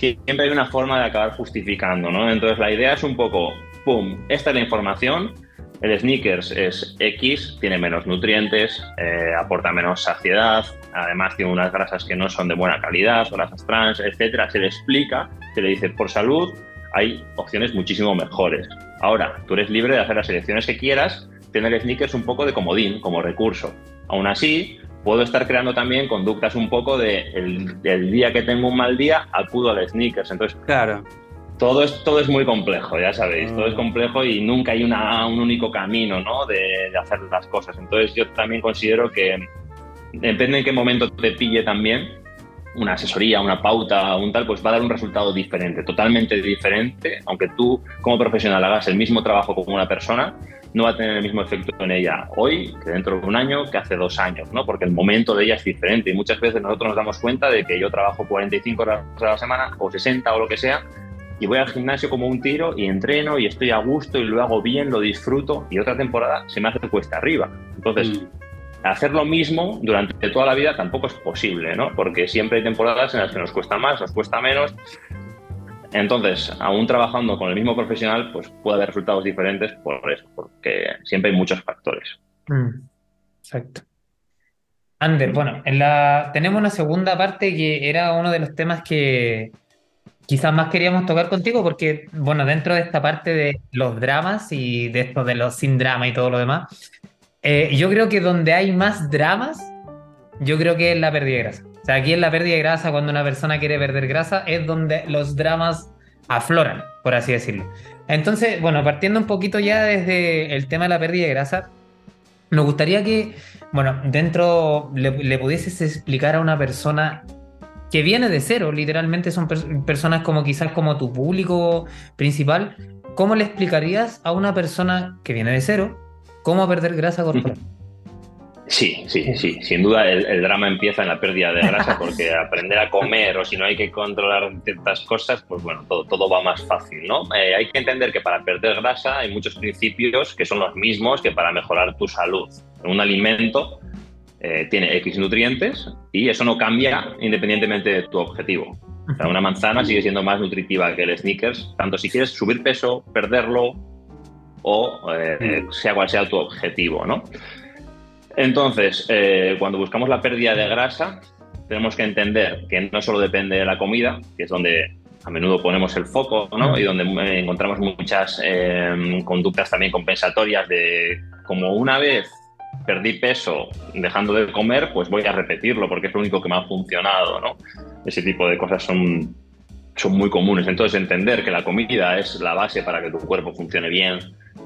C: siempre hay una forma de acabar justificando, ¿no? Entonces la idea es un poco, ¡pum!, esta es la información, el sneakers es X, tiene menos nutrientes, eh, aporta menos saciedad, además tiene unas grasas que no son de buena calidad, grasas trans, etcétera. Se le explica, se le dice por salud, hay opciones muchísimo mejores. Ahora, tú eres libre de hacer las elecciones que quieras, tener sneakers un poco de comodín, como recurso. Aún así, puedo estar creando también conductas un poco de el, día que tengo un mal día, acudo al sneakers. Entonces,
A: claro.
C: Todo es, todo es muy complejo, ya sabéis, todo es mm. complejo y nunca hay una, un único camino ¿no? de, hacer las cosas. Entonces yo también considero que depende en qué momento te pille también, una asesoría, una pauta, un tal, pues va a dar un resultado diferente, totalmente diferente, aunque tú como profesional hagas el mismo trabajo como una persona, no va a tener el mismo efecto en ella hoy que dentro de un año que hace dos años, ¿no? Porque el momento de ella es diferente y muchas veces nosotros nos damos cuenta de que yo trabajo 45 horas a la semana o 60 o lo que sea y voy al gimnasio como un tiro y entreno y estoy a gusto y lo hago bien, lo disfruto y otra temporada se me hace cuesta arriba. Entonces, mm. hacer lo mismo durante toda la vida tampoco es posible, ¿no? Porque siempre hay temporadas en las que nos cuesta más, nos cuesta menos entonces, aún trabajando con el mismo profesional, pues puede haber resultados diferentes por eso, porque siempre hay muchos factores. Mm,
B: exacto. Ander, bueno, en la, tenemos una segunda parte que era uno de los temas que quizás más queríamos tocar contigo, porque, bueno, dentro de esta parte de los dramas y de esto de los sin drama y todo lo demás, eh, yo creo que donde hay más dramas, yo creo que es la pérdida de grasa. Aquí en la pérdida de grasa, cuando una persona quiere perder grasa, es donde los dramas afloran, por así decirlo. Entonces, bueno, partiendo un poquito ya desde el tema de la pérdida de grasa, nos gustaría que, bueno, dentro le, pudieses explicar a una persona que viene de cero, literalmente son personas como quizás como tu público principal, ¿cómo le explicarías a una persona que viene de cero cómo perder grasa corporal?
C: Sí, sí, sí. Sin duda el, drama empieza en la pérdida de grasa porque aprender a comer o si no hay que controlar ciertas cosas, pues bueno, todo, todo va más fácil, ¿no? Eh, hay que entender que para perder grasa hay muchos principios que son los mismos que para mejorar tu salud. Un alimento eh, tiene X nutrientes y eso no cambia independientemente de tu objetivo. O sea, una manzana sigue siendo más nutritiva que el sneakers, tanto si quieres subir peso, perderlo o eh, sea cual sea tu objetivo, ¿no? Entonces, eh, cuando buscamos la pérdida de grasa, tenemos que entender que no solo depende de la comida, que es donde a menudo ponemos el foco, ¿no? Y donde eh, encontramos muchas eh, conductas también compensatorias de como una vez perdí peso dejando de comer, pues voy a repetirlo porque es lo único que me ha funcionado, ¿no? Ese tipo de cosas son, son muy comunes. Entonces, entender que la comida es la base para que tu cuerpo funcione bien,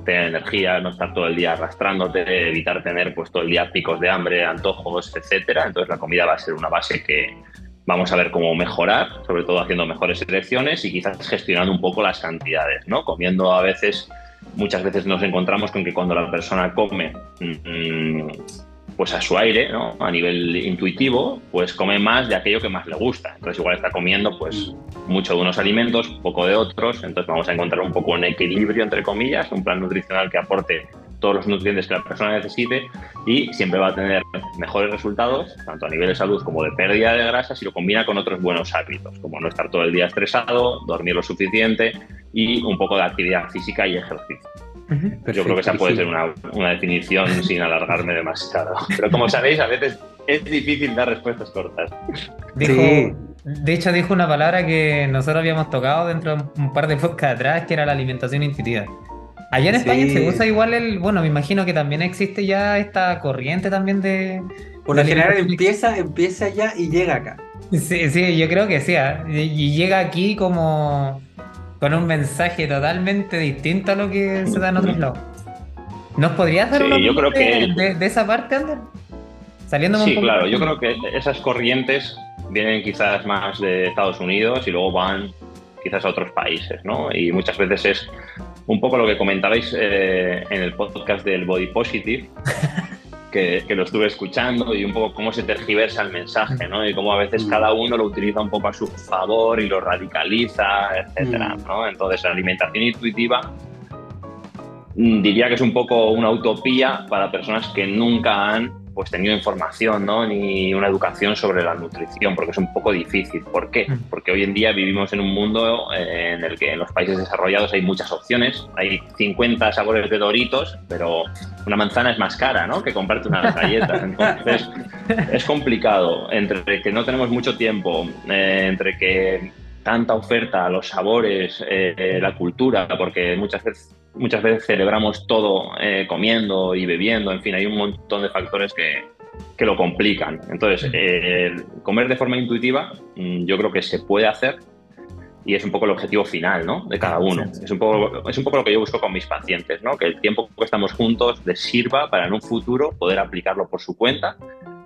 C: tener energía, no estar todo el día arrastrándote, evitar tener pues todo el día picos de hambre, antojos, etcétera. Entonces la comida va a ser una base que vamos a ver cómo mejorar, sobre todo haciendo mejores selecciones y quizás gestionando un poco las cantidades, ¿no? Comiendo a veces, muchas veces nos encontramos con que cuando la persona come mm, pues a su aire, ¿no? A nivel intuitivo, pues come más de aquello que más le gusta. Entonces igual está comiendo pues mucho de unos alimentos, poco de otros, entonces vamos a encontrar un poco un equilibrio entre comillas, un plan nutricional que aporte todos los nutrientes que la persona necesite y siempre va a tener mejores resultados, tanto a nivel de salud como de pérdida de grasa, si lo combina con otros buenos hábitos, como no estar todo el día estresado, dormir lo suficiente y un poco de actividad física y ejercicio. Yo creo que esa puede ser una, una definición sin alargarme demasiado. Pero como sabéis, a veces es difícil dar respuestas cortas.
B: Dijo, De hecho, dijo una palabra que nosotros habíamos tocado dentro de un par de podcasts atrás, que era la alimentación intuitiva. Allá en España se usa igual el. Bueno, me imagino que también existe ya esta corriente también de.
A: Por lo general empieza, empieza allá y llega acá.
B: Sí, sí, yo creo que sí. ¿ah? Y llega aquí como con un mensaje totalmente distinto a lo que se da en otros lados. ¿Nos podrías dar
C: sí, yo creo que...
B: de, esa parte, Ander?
C: Saliendo sí, claro, yo creo que esas corrientes vienen quizás más de Estados Unidos y luego van quizás a otros países, ¿no? Y muchas veces es un poco lo que comentabais eh, en el podcast del Body Positive, que, lo estuve escuchando y un poco cómo se tergiversa el mensaje, ¿no? Y cómo a veces cada uno lo utiliza un poco a su favor y lo radicaliza, etcétera, mm. ¿no? Entonces, la alimentación intuitiva mm, diría que es un poco una utopía para personas que nunca han pues tenido información ¿no? ni una educación sobre la nutrición, porque es un poco difícil. ¿Por qué? Mm. Porque hoy en día vivimos en un mundo eh, en el que en los países desarrollados hay muchas opciones, hay 50 sabores de doritos, pero una manzana es más cara ¿no? que comprarte unas galletas. Entonces es complicado entre que no tenemos mucho tiempo, eh, entre que tanta oferta, los sabores, eh, la cultura, porque muchas veces muchas veces celebramos todo eh, comiendo y bebiendo, en fin, hay un montón de factores que, que lo complican. Entonces, eh, comer de forma intuitiva mm, yo creo que se puede hacer y es un poco el objetivo final ¿no? de cada uno. Es, un poco, es un poco lo que yo busco con mis pacientes, ¿no? que el tiempo que estamos juntos les sirva para en un futuro poder aplicarlo por su cuenta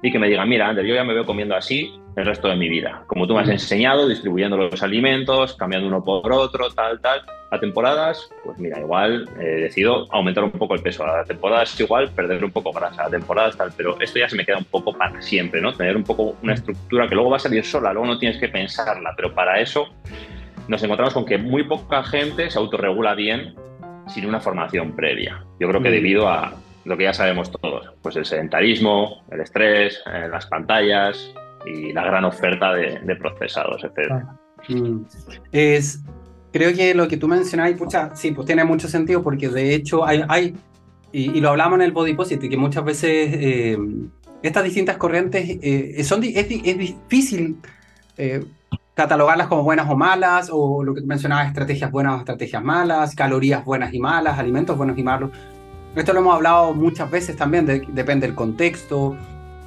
C: y que me digan, mira, Ander, yo ya me veo comiendo así el resto de mi vida. Como tú me has enseñado, distribuyendo los alimentos, cambiando uno por otro, tal, tal. A temporadas, pues mira, igual eh, decido aumentar un poco el peso. A temporadas igual perder un poco grasa. A temporadas tal, pero esto ya se me queda un poco para siempre, ¿no? Tener un poco una estructura que luego va a salir sola, luego no tienes que pensarla, pero para eso nos encontramos con que muy poca gente se autorregula bien sin una formación previa. Yo creo que debido a lo que ya sabemos todos, pues el sedentarismo, el estrés, eh, las pantallas y la gran oferta de, procesados, etc.
A: Mm. Es, creo que lo que tú mencionas, pucha, sí, pues tiene mucho sentido porque de hecho hay, y, lo hablamos en el Body Positive, que muchas veces eh, estas distintas corrientes eh, son, es, es difícil catalogarlas como buenas o malas, o lo que tú mencionabas, estrategias buenas o estrategias malas, calorías buenas y malas, alimentos buenos y malos. Esto lo hemos hablado muchas veces también, depende del contexto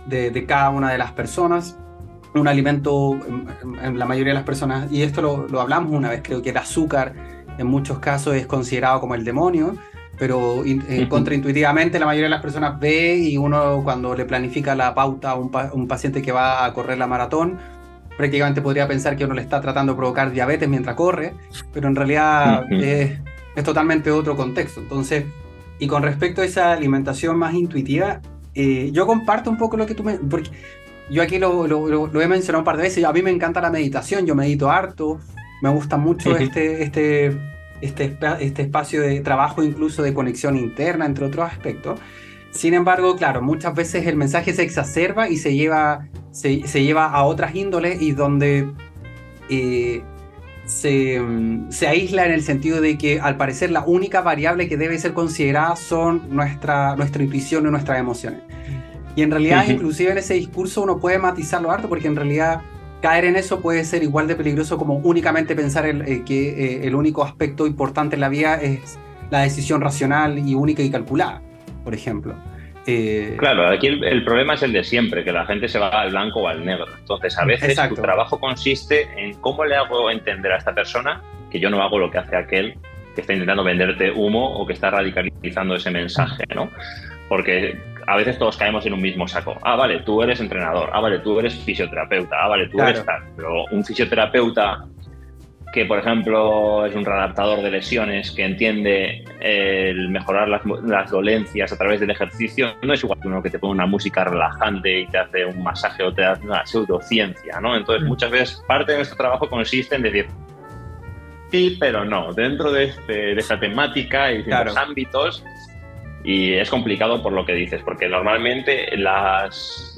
A: de, cada una de las personas. Un alimento, en, la mayoría de las personas, y esto lo, hablamos una vez, creo que el azúcar en muchos casos es considerado como el demonio, pero eh, contraintuitivamente la mayoría de las personas ve y uno cuando le planifica la pauta a un, un paciente que va a correr la maratón, prácticamente podría pensar que uno le está tratando de provocar diabetes mientras corre, pero en realidad es totalmente otro contexto. Entonces, y con respecto a esa alimentación más intuitiva, eh, yo comparto un poco lo que tú me... Porque yo aquí lo, lo, he mencionado un par de veces, a mí me encanta la meditación, yo medito harto, me gusta mucho este, este, este, este espacio de trabajo, incluso de conexión interna, entre otros aspectos. Sin embargo, claro, muchas veces el mensaje se exacerba y se lleva, se, se lleva a otras índoles y donde eh, se, se, aísla en el sentido de que al parecer la única variable que debe ser considerada son nuestra, nuestra intuición y nuestras emociones. Y en realidad, inclusive en ese discurso uno puede matizarlo harto porque en realidad caer en eso puede ser igual de peligroso como únicamente pensar eh, que eh, el único aspecto importante en la vida es la decisión racional y única y calculada, por ejemplo.
C: Eh, claro, aquí el, problema es el de siempre, que la gente se va al blanco o al negro. Entonces, a veces tu trabajo consiste en cómo le hago entender a esta persona que yo no hago lo que hace aquel que está intentando venderte humo o que está radicalizando ese mensaje, ¿no? Porque a veces todos caemos en un mismo saco. Ah, vale, tú eres entrenador. Ah, vale, tú eres fisioterapeuta. Ah, vale, tú eres tal. Pero un fisioterapeuta que, por ejemplo, es un readaptador de lesiones, que entiende el mejorar las, dolencias a través del ejercicio, no es igual que uno que te pone una música relajante y te hace un masaje o te hace una pseudociencia, ¿no? Entonces, mm. muchas veces parte de nuestro trabajo consiste en decir, sí, pero no, dentro de, este, de esta temática y de los ámbitos, y es complicado por lo que dices, porque normalmente las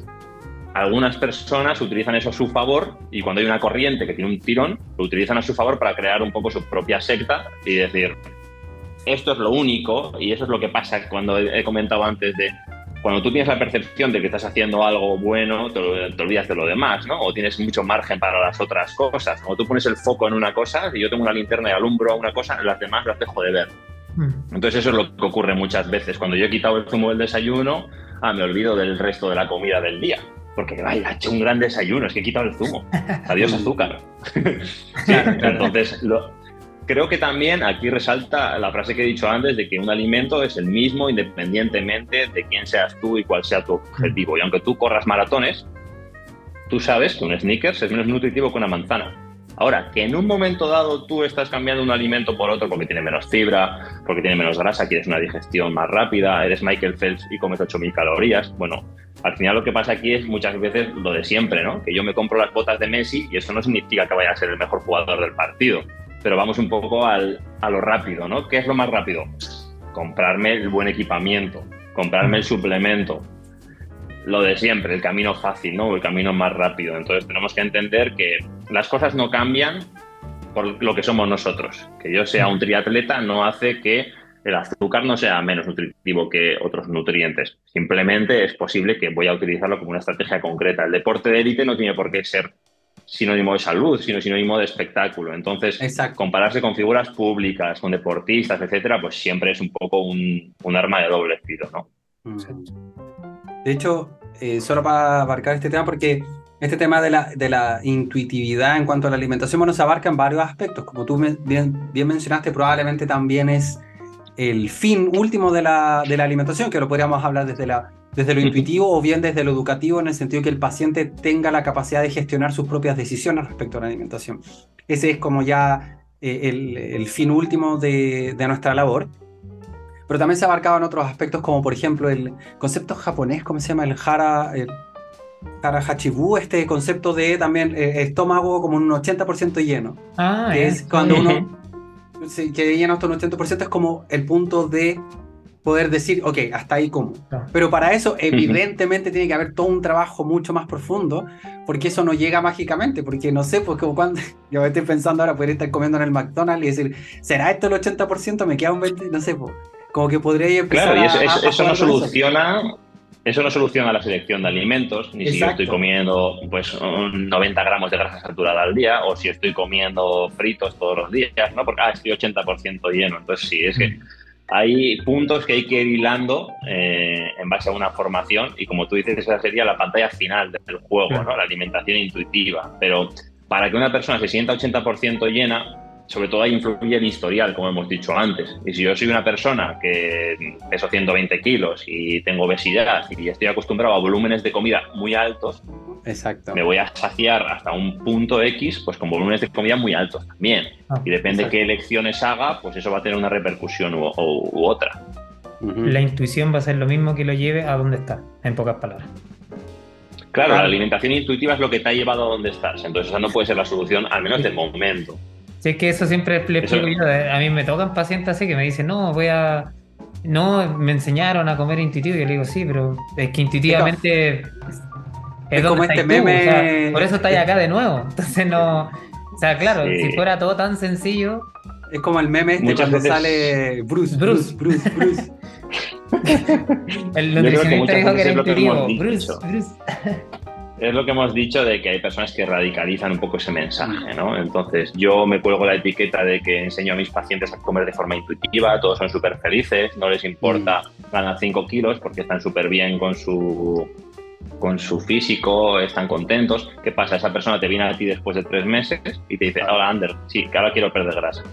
C: algunas personas utilizan eso a su favor y cuando hay una corriente que tiene un tirón, lo utilizan a su favor para crear un poco su propia secta y decir, esto es lo único y eso es lo que pasa cuando he comentado antes de cuando tú tienes la percepción de que estás haciendo algo bueno, te, olvidas de lo demás, ¿no? O tienes mucho margen para las otras cosas. Cuando tú pones el foco en una cosa, y yo tengo una linterna y alumbro a una cosa, las demás las dejo de ver. Mm. Entonces eso es lo que ocurre muchas veces. Cuando yo he quitado el zumo del desayuno, ah, me olvido del resto de la comida del día. Porque vaya, he hecho un gran desayuno, es que he quitado el zumo. Adiós azúcar. entonces, creo que también aquí resalta la frase que he dicho antes de que un alimento es el mismo independientemente de quién seas tú y cuál sea tu objetivo. Y aunque tú corras maratones, tú sabes que un sneakers es menos nutritivo que una manzana. Ahora, que en un momento dado tú estás cambiando un alimento por otro porque tiene menos fibra, porque tiene menos grasa, quieres una digestión más rápida, eres Michael Phelps y comes 8.000 calorías, bueno, al final lo que pasa aquí es muchas veces lo de siempre, ¿no? Que yo me compro las botas de Messi y eso no significa que vaya a ser el mejor jugador del partido, pero vamos un poco al, a lo rápido, ¿no? ¿Qué es lo más rápido? Comprarme el buen equipamiento, comprarme el suplemento, lo de siempre, el camino fácil, ¿no? El camino más rápido. Entonces tenemos que entender que las cosas no cambian por lo que somos nosotros. Que yo sea un triatleta no hace que el azúcar no sea menos nutritivo que otros nutrientes. Simplemente es posible que voy a utilizarlo como una estrategia concreta. El deporte de élite no tiene por qué ser sinónimo de salud, sino sinónimo de espectáculo. Entonces, compararse con figuras públicas, con deportistas, etcétera, pues siempre es un poco un, arma de doble filo, ¿no?
A: De hecho, eh, solo para abarcar este tema, porque este tema de la, de la intuitividad en cuanto a la alimentación, bueno, se abarca en varios aspectos. Como tú bien, bien mencionaste, probablemente también es el fin último de la, de la alimentación, que lo podríamos hablar desde, la, desde lo intuitivo o bien desde lo educativo, en el sentido que el paciente tenga la capacidad de gestionar sus propias decisiones respecto a la alimentación. Ese es como ya eh, el, el, fin último de, de, nuestra labor. Pero también se abarcaban otros aspectos, como por ejemplo el concepto japonés, ¿cómo se llama? El hara, el hara hachibu, este concepto de también eh, estómago como un 80% lleno. Ah, que es cuando uno que llena hasta un 80% es como el punto de poder decir, ok, hasta ahí como. Pero para eso, evidentemente, tiene que haber todo un trabajo mucho más profundo, porque eso no llega mágicamente, porque no sé, pues como cuando yo estoy pensando ahora, poder estar comiendo en el McDonald's y decir, ¿será esto el 80%? Me queda un 20%, no sé, pues, como que podría
C: empezar Claro, y eso, eso no soluciona, eso no soluciona la selección de alimentos, ni si yo estoy comiendo pues 90 gramos de grasa saturada al día o si estoy comiendo fritos todos los días, ¿no? Porque ah, estoy 80% lleno. Entonces sí, es que mm. hay puntos que hay que ir hilando eh, en base a una formación y como tú dices, esa sería la pantalla final del juego, ¿no? La alimentación intuitiva. Pero para que una persona se sienta 80% llena, sobre todo ahí influye el historial, como hemos dicho antes. Y si yo soy una persona que peso 120 kilos y tengo obesidad y estoy acostumbrado a volúmenes de comida muy altos,
A: Exacto.
C: me voy a saciar hasta un punto X pues con volúmenes de comida muy altos también. Ah, y depende de qué elecciones haga, pues eso va a tener una repercusión u, otra.
B: la intuición va a ser lo mismo que lo lleve a donde está, en pocas palabras.
C: Claro, la alimentación intuitiva es lo que te ha llevado a donde estás. Entonces, esa no puede ser la solución, al menos de momento.
B: Sí, es que eso siempre le explico yo. Eh, a mí me tocan pacientes así que me dicen, no, voy a. No, me enseñaron a comer intuitivo. Y yo le digo, sí, pero es que intuitivamente.
A: Es, como este meme.
B: por eso estáis acá de nuevo. Entonces, no. O sea, claro, si fuera todo tan sencillo.
A: Es como el meme este cuando sale Bruce, Bruce, Bruce, Bruce.
B: el nutricionista dijo que era intuitivo. Bruce, Bruce.
C: Es lo que hemos dicho de que hay personas que radicalizan un poco ese mensaje, ¿no? Entonces, yo me cuelgo la etiqueta de que enseño a mis pacientes a comer de forma intuitiva, todos son súper felices, no les importa mm. ganar 5 kilos porque están súper bien con su, con su físico, están contentos. ¿Qué pasa? Esa persona te viene a ti después de tres meses y te dice, hola, Ander, sí, que ahora quiero perder grasa.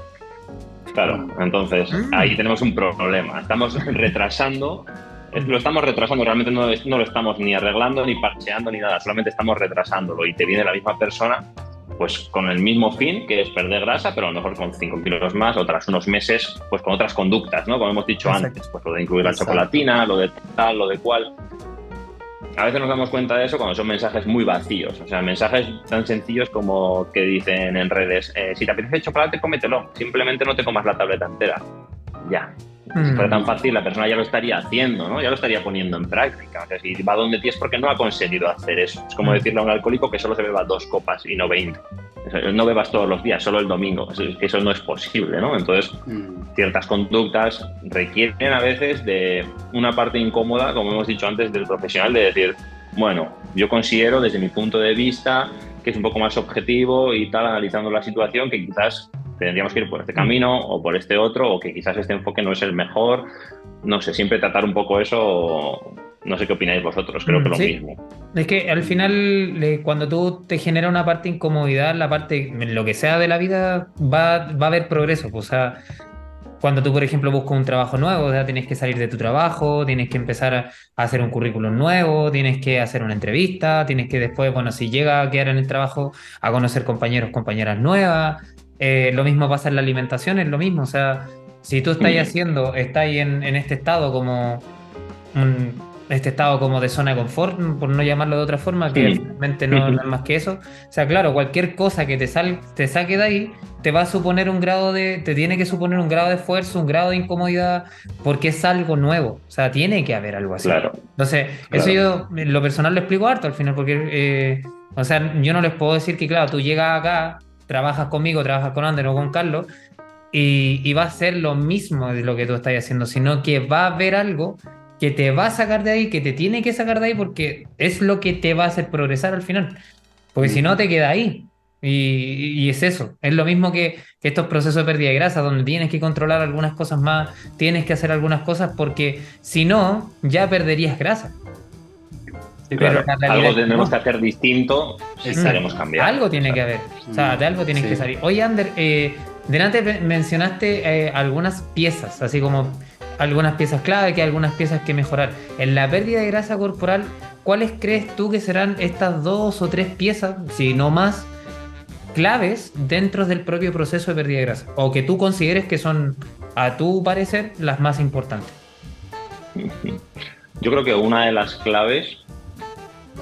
C: Claro, mm. entonces mm. ahí tenemos un problema. Estamos retrasando lo estamos retrasando, realmente no, no, lo estamos ni arreglando, ni parcheando, ni nada, solamente estamos retrasándolo y te viene la misma persona pues con el mismo fin, que es perder grasa, pero a lo mejor con 5 kilos más o tras unos meses, pues con otras conductas, ¿no? Como hemos dicho antes, pues lo de incluir la chocolatina, lo de tal, lo de cual. A veces nos damos cuenta de eso cuando son mensajes muy vacíos, o sea, mensajes tan sencillos como que dicen en redes, eh, si te apetece chocolate, cómetelo, simplemente no te comas la tableta entera. Ya, si fuera tan mm. fácil, la persona ya lo estaría haciendo, ¿no? Ya lo estaría poniendo en práctica. O sea, si va donde ti es porque no ha conseguido hacer eso. Es como mm. decirle a un alcohólico que solo se beba dos copas y no veinte. no bebas todos los días, solo el domingo. Eso no es posible, ¿no? Entonces, mm. ciertas conductas requieren a veces de una parte incómoda, como hemos dicho antes, del profesional, de decir, bueno, yo considero desde mi punto de vista que es un poco más objetivo y tal, analizando la situación, que quizás tendríamos que ir por este camino o por este otro, o que quizás este enfoque no es el mejor. No sé, siempre tratar un poco eso. No sé qué opináis vosotros, creo que lo mismo.
B: Es que al final, cuando tú te genera una parte de incomodidad, la parte, lo que sea de la vida, va, va a haber progreso. O sea, cuando tú, por ejemplo, buscas un trabajo nuevo, o sea, tienes que salir de tu trabajo, tienes que empezar a hacer un currículum nuevo, tienes que hacer una entrevista, tienes que después, bueno, si llega a quedar en el trabajo, a conocer compañeros, compañeras nuevas, eh, lo mismo pasa en la alimentación, es lo mismo. O sea, si tú estás haciendo, estás en, en este estado como este estado como de zona de confort, por no llamarlo de otra forma, que realmente no, es más que eso. O sea, claro, cualquier cosa que te, sal, te saque de ahí, te va a suponer un grado de, te tiene que suponer un grado de esfuerzo, un grado de incomodidad, porque es algo nuevo. O sea, tiene que haber algo así.
C: Claro.
B: Entonces, eso yo, lo personal lo explico harto al final, porque, eh, o sea, yo no les puedo decir que, claro, tú llegas acá trabajas conmigo, trabajas con Ander o con Carlos, y, va a ser lo mismo de lo que tú estás haciendo, sino que va a haber algo que te va a sacar de ahí, que te tiene que sacar de ahí porque es lo que te va a hacer progresar al final. Porque si no, te queda ahí. Y, es eso. Es lo mismo que, que, estos procesos de pérdida de grasa, donde tienes que controlar algunas cosas más, tienes que hacer algunas cosas, porque si no, ya perderías grasa
C: algo tenemos que hacer distinto si queremos cambiar.
B: Algo tiene que haber. O sea, de algo tienes que salir. Oye, Ander, eh, delante mencionaste eh, algunas piezas, así como algunas piezas clave, que hay algunas piezas que mejorar. En la pérdida de grasa corporal, ¿cuáles crees tú que serán estas dos o tres piezas, si no más, claves dentro del propio proceso de pérdida de grasa? O que tú consideres que son, a tu parecer, las más importantes.
C: Yo creo que una de las claves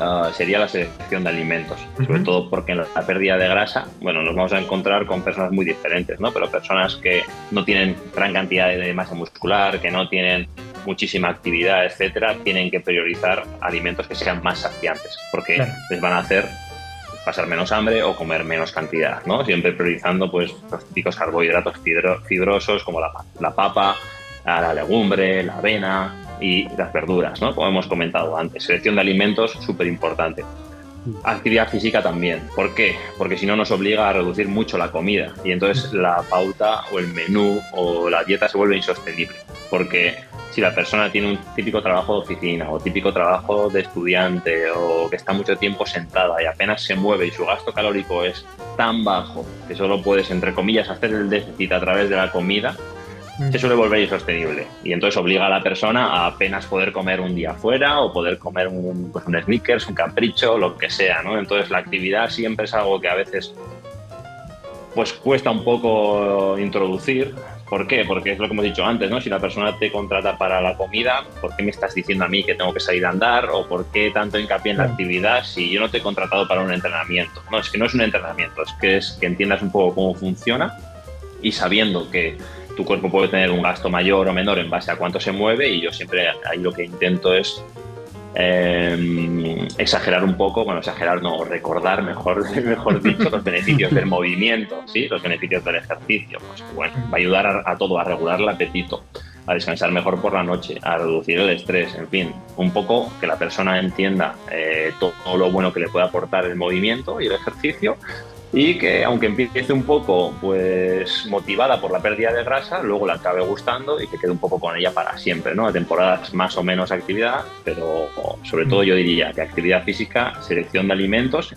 C: Ah, sería la selección de alimentos, sobre todo porque en la pérdida de grasa, bueno, nos vamos a encontrar con personas muy diferentes, ¿no? Pero personas que no tienen gran cantidad de masa muscular, que no tienen muchísima actividad, etcétera, tienen que priorizar alimentos que sean más saciantes, porque les van a hacer pasar menos hambre o comer menos cantidad, ¿no? Siempre priorizando pues los típicos carbohidratos fibrosos como la, la papa, la legumbre, la avena, y las verduras, ¿no? Como hemos comentado antes. Selección de alimentos, súper importante. Actividad física también. ¿Por qué? Porque si no nos obliga a reducir mucho la comida y entonces la pauta o el menú o la dieta se vuelve insostenible. Porque si la persona tiene un típico trabajo de oficina o típico trabajo de estudiante o que está mucho tiempo sentada y apenas se mueve y su gasto calórico es tan bajo que solo puedes, entre comillas, hacer el déficit a través de la comida, se suele volver insostenible y entonces obliga a la persona a apenas poder comer un día fuera o poder comer un, pues un sneakers, un capricho, lo que sea, ¿no? Entonces la actividad siempre es algo que a veces pues cuesta un poco introducir ¿Por qué? Porque es lo que hemos dicho antes, ¿no? Si la persona te contrata para la comida, ¿por qué me estás diciendo a mí que tengo que salir a andar? ¿O por qué tanto hincapié en la actividad si yo no te he contratado para un entrenamiento? No, es que no es un entrenamiento, es que es que entiendas un poco cómo funciona y sabiendo que tu cuerpo puede tener un gasto mayor o menor en base a cuánto se mueve y yo siempre ahí lo que intento es eh, exagerar un poco, bueno, exagerar no, recordar, mejor, mejor dicho, los beneficios del movimiento, ¿sí? los beneficios del ejercicio. Pues bueno, va a ayudar a, todo, a regular el apetito, a descansar mejor por la noche, a reducir el estrés, en fin, un poco que la persona entienda eh, todo lo bueno que le puede aportar el movimiento y el ejercicio y que aunque empiece un poco pues motivada por la pérdida de grasa, luego la acabe gustando y que quede un poco con ella para siempre, ¿no? A temporadas más o menos actividad, pero sobre todo yo diría que actividad física, selección de alimentos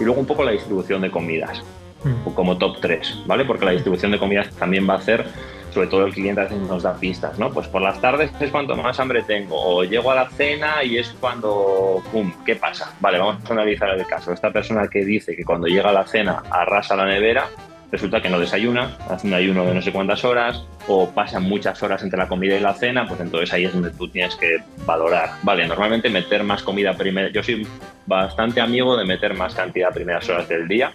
C: y luego un poco la distribución de comidas, mm. como top 3, ¿vale? Porque la distribución de comidas también va a hacer sobre todo el cliente a veces nos da pistas, ¿no? Pues por las tardes es cuando más hambre tengo, o llego a la cena y es cuando, ¡pum!, ¿qué pasa? Vale, vamos a analizar el caso. Esta persona que dice que cuando llega a la cena arrasa la nevera, resulta que no desayuna, hace un ayuno de no sé cuántas horas, o pasan muchas horas entre la comida y la cena, pues entonces ahí es donde tú tienes que valorar. Vale, normalmente meter más comida primero, yo soy bastante amigo de meter más cantidad a primeras horas del día,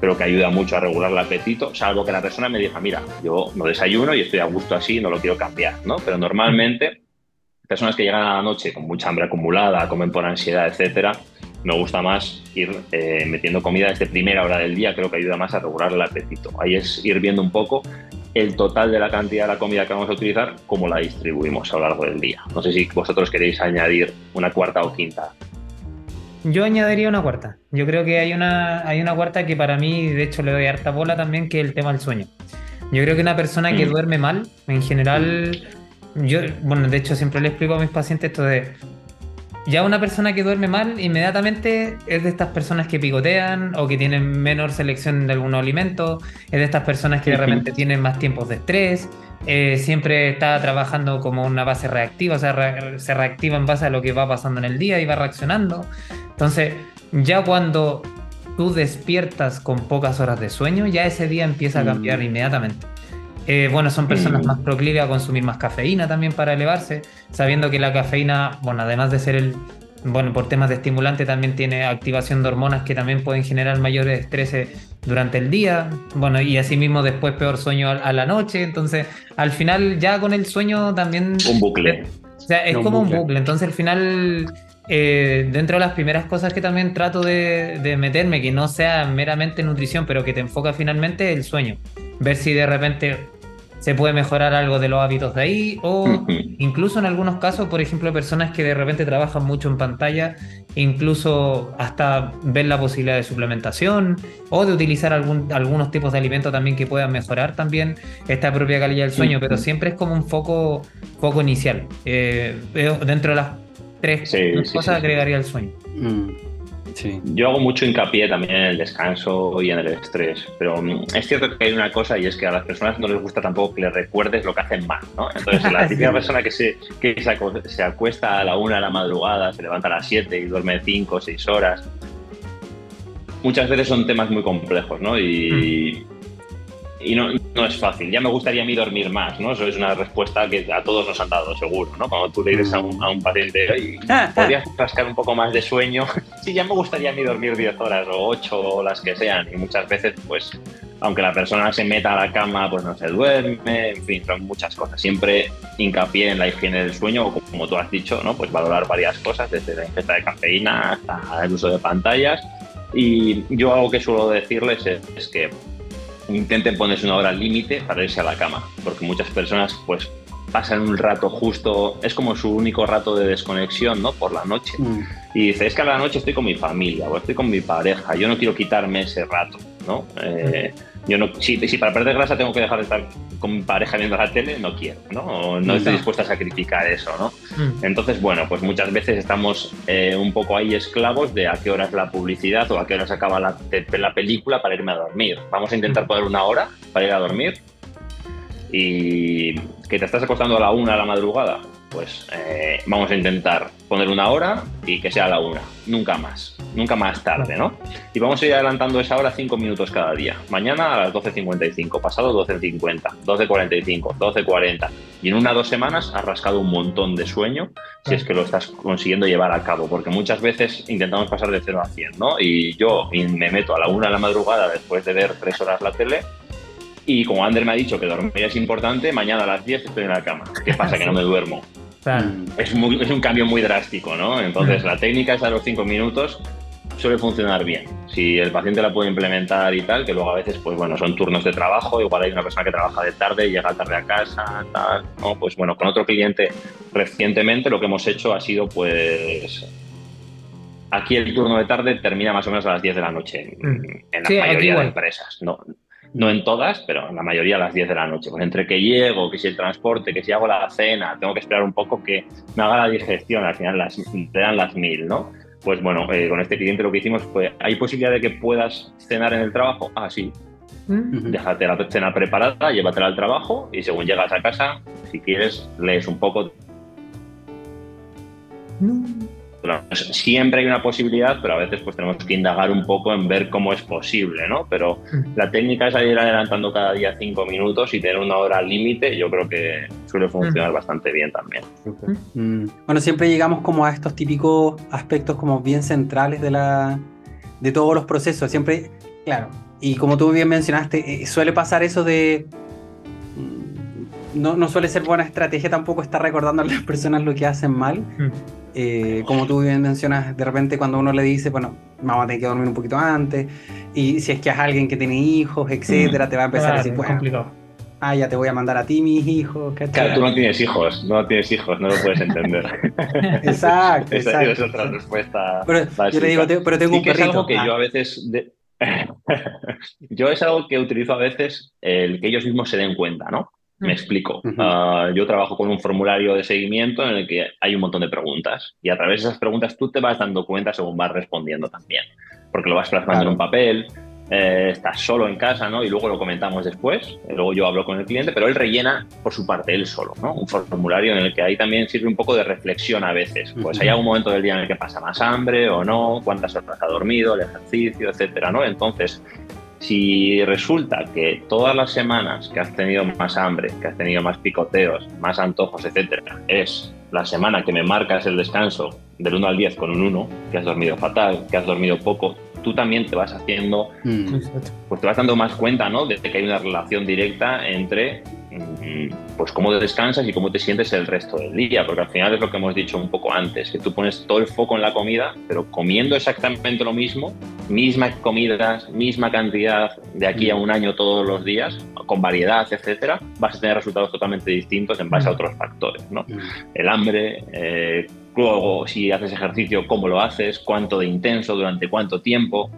C: pero que ayuda mucho a regular el apetito, salvo que la persona me diga, mira, yo no desayuno y estoy a gusto así, no lo quiero cambiar, ¿no? Pero normalmente, personas que llegan a la noche con mucha hambre acumulada, comen por ansiedad, etcétera, me gusta más ir eh, metiendo comida desde primera hora del día, creo que ayuda más a regular el apetito. Ahí es ir viendo un poco el total de la cantidad de la comida que vamos a utilizar, cómo la distribuimos a lo largo del día. No sé si vosotros queréis añadir una cuarta o quinta
B: yo añadiría una cuarta. Yo creo que hay una, hay una cuarta que para mí, de hecho, le doy harta bola también, que es el tema del sueño. Yo creo que una persona que mm. duerme mal, en general, yo, bueno, de hecho, siempre le explico a mis pacientes esto de. Ya una persona que duerme mal, inmediatamente es de estas personas que picotean o que tienen menor selección de algunos alimentos, es de estas personas que de repente tienen más tiempos de estrés, eh, siempre está trabajando como una base reactiva, o sea, se reactiva en base a lo que va pasando en el día y va reaccionando. Entonces, ya cuando tú despiertas con pocas horas de sueño, ya ese día empieza a cambiar mm. inmediatamente. Eh, bueno, son personas mm. más proclives a consumir más cafeína también para elevarse, sabiendo que la cafeína, bueno, además de ser el, bueno, por temas de estimulante también tiene activación de hormonas que también pueden generar mayores estrés durante el día, bueno, y asimismo después peor sueño a, la noche, entonces al final ya con el sueño también...
C: Un bucle.
B: O sea, es como un bucle, entonces al final eh, dentro de las primeras cosas que también trato de, meterme, que no sea meramente nutrición, pero que te enfoca finalmente el sueño. Ver si de repente se puede mejorar algo de los hábitos de ahí o incluso en algunos casos, por ejemplo, personas que de repente trabajan mucho en pantalla, incluso hasta ver la posibilidad de suplementación o de utilizar algún, algunos tipos de alimentos también que puedan mejorar también esta propia calidad del sueño, pero siempre es como un foco, foco inicial. Eh, dentro de las Tres cosas agregaría el sueño. Mm,
C: Yo hago mucho hincapié también en el descanso y en el estrés, pero mm, es cierto que hay una cosa y es que a las personas no les gusta tampoco que les recuerdes lo que hacen mal, ¿no? Entonces, la típica persona que, se, que se, acuesta a la una de la madrugada, se levanta a las siete y duerme cinco o seis horas, muchas veces son temas muy complejos, ¿no? Y, mm y no, no, es fácil. Ya me gustaría a mí dormir más, ¿no? Eso es una respuesta que a todos nos han dado, seguro, ¿no? Cuando tú le dices a un, a un paciente, podrías rascar un poco más de sueño. sí, ya me gustaría a mí dormir 10 horas o 8 o las que sean. Y muchas veces, pues, aunque la persona se meta a la cama, pues no se duerme, en fin, son muchas cosas. Siempre hincapié en la higiene del sueño, o como tú has dicho, ¿no? Pues valorar varias cosas, desde la ingesta de cafeína hasta el uso de pantallas. Y yo algo que suelo decirles es que intenten ponerse una hora límite para irse a la cama, porque muchas personas pues pasan un rato justo, es como su único rato de desconexión, ¿no? Por la noche. Mm. Y dice, es que a la noche estoy con mi familia o estoy con mi pareja, yo no quiero quitarme ese rato, ¿no? Eh, yo no, si, si, para perder grasa tengo que dejar de estar con mi pareja viendo la tele, no quiero, ¿no? No estoy dispuesto a sacrificar eso, ¿no? Mm. Entonces, bueno, pues muchas veces estamos eh, un poco ahí esclavos de a qué hora es la publicidad o a qué hora se acaba la, la película para irme a dormir. Vamos a intentar mm. poner una hora para ir a dormir y que te estás acostando a la una de la madrugada, pues eh, vamos a intentar poner una hora y que sea la una, nunca más, nunca más tarde, ¿no? Y vamos a ir adelantando esa hora cinco minutos cada día. Mañana a las 12.55, pasado 12.50, 12.45, 12.40. Y en una o dos semanas has rascado un montón de sueño si es que lo estás consiguiendo llevar a cabo, porque muchas veces intentamos pasar de 0 a 100, ¿no? Y yo me meto a la una de la madrugada después de ver tres horas la tele y como Ander me ha dicho que dormir es importante, mañana a las 10 estoy en la cama. ¿Qué pasa? Que no me duermo. Es, es, un cambio muy drástico, ¿no? Entonces, la técnica es a los 5 minutos suele funcionar bien. Si el paciente la puede implementar y tal, que luego a veces, pues bueno, son turnos de trabajo, igual hay una persona que trabaja de tarde y llega tarde a casa, tal, ¿no? Pues bueno, con otro cliente recientemente lo que hemos hecho ha sido, pues, aquí el turno de tarde termina más o menos a las 10 de la noche en, la mayoría de empresas. No, no en todas, pero en la mayoría a las 10 de la noche. Pues entre que llego, que si el transporte, que si hago la cena, tengo que esperar un poco que me haga la digestión, al final las, te dan las mil, ¿no? Pues bueno, eh, con este cliente lo que hicimos fue, ¿hay posibilidad de que puedas cenar en el trabajo? Ah, sí. Déjate la cena preparada, llévatela al trabajo y según llegas a casa, si quieres, lees un poco. Siempre hay una posibilidad, pero a veces pues tenemos que indagar un poco en ver cómo es posible, ¿no? Pero mm. la técnica es ir adelantando cada día cinco minutos y tener una hora límite, yo creo que suele funcionar mm. bastante bien también.
A: Mm. Bueno, siempre llegamos como a estos típicos aspectos como bien centrales de, la, de todos los procesos. Siempre, claro, y como tú bien mencionaste, eh, suele pasar eso de no, no, suele ser buena estrategia tampoco estar recordando a las personas lo que hacen mal. Eh, como tú bien mencionas, de repente cuando uno le dice, bueno, vamos a tener que dormir un poquito antes, y si es que es alguien que tiene hijos, etcétera, te va a empezar a decir, bueno, ah, ya te voy a mandar a ti mis hijos.
C: Claro, tú no tienes hijos, no tienes hijos, no lo puedes entender.
A: exacto,
C: Esa es otra respuesta.
A: Pero, yo le digo, pero tengo un perrito.
C: Es algo que yo a veces... yo es algo que utilizo a veces el que ellos mismos se den cuenta, ¿no? Me explico. Ah, yo trabajo con un formulario de seguimiento en el que hay un montón de preguntas y a través de esas preguntas tú te vas dando cuenta según vas respondiendo también, porque lo vas plasmando en un papel, eh, estás solo en casa, ¿no? Y luego lo comentamos después, luego yo hablo con el cliente, pero él rellena por su parte él solo, ¿no? Un formulario en el que ahí también sirve un poco de reflexión a veces. Pues hay algún momento del día en el que pasa más hambre o no, cuántas horas ha dormido, el ejercicio, etcétera, ¿no? Entonces, si resulta que todas las semanas que has tenido más hambre, que has tenido más picoteos, más antojos, etcétera, es la semana que me marcas el descanso del 1 al 10 con un 1, que has dormido fatal, que has dormido poco, tú también te vas haciendo, mm. pues te vas dando más cuenta, ¿no? De que hay una relación directa entre pues cómo descansas y cómo te sientes el resto del día, porque al final es lo que hemos dicho un poco antes, que tú pones todo el foco en la comida, pero comiendo exactamente lo mismo, mismas comidas, misma cantidad de aquí a un año todos los días, con variedad, etcétera, vas a tener resultados totalmente distintos en base a mm. otros factores, ¿no? Mm. El hambre, eh, luego si haces ejercicio, cómo lo haces, cuánto de intenso, durante cuánto tiempo,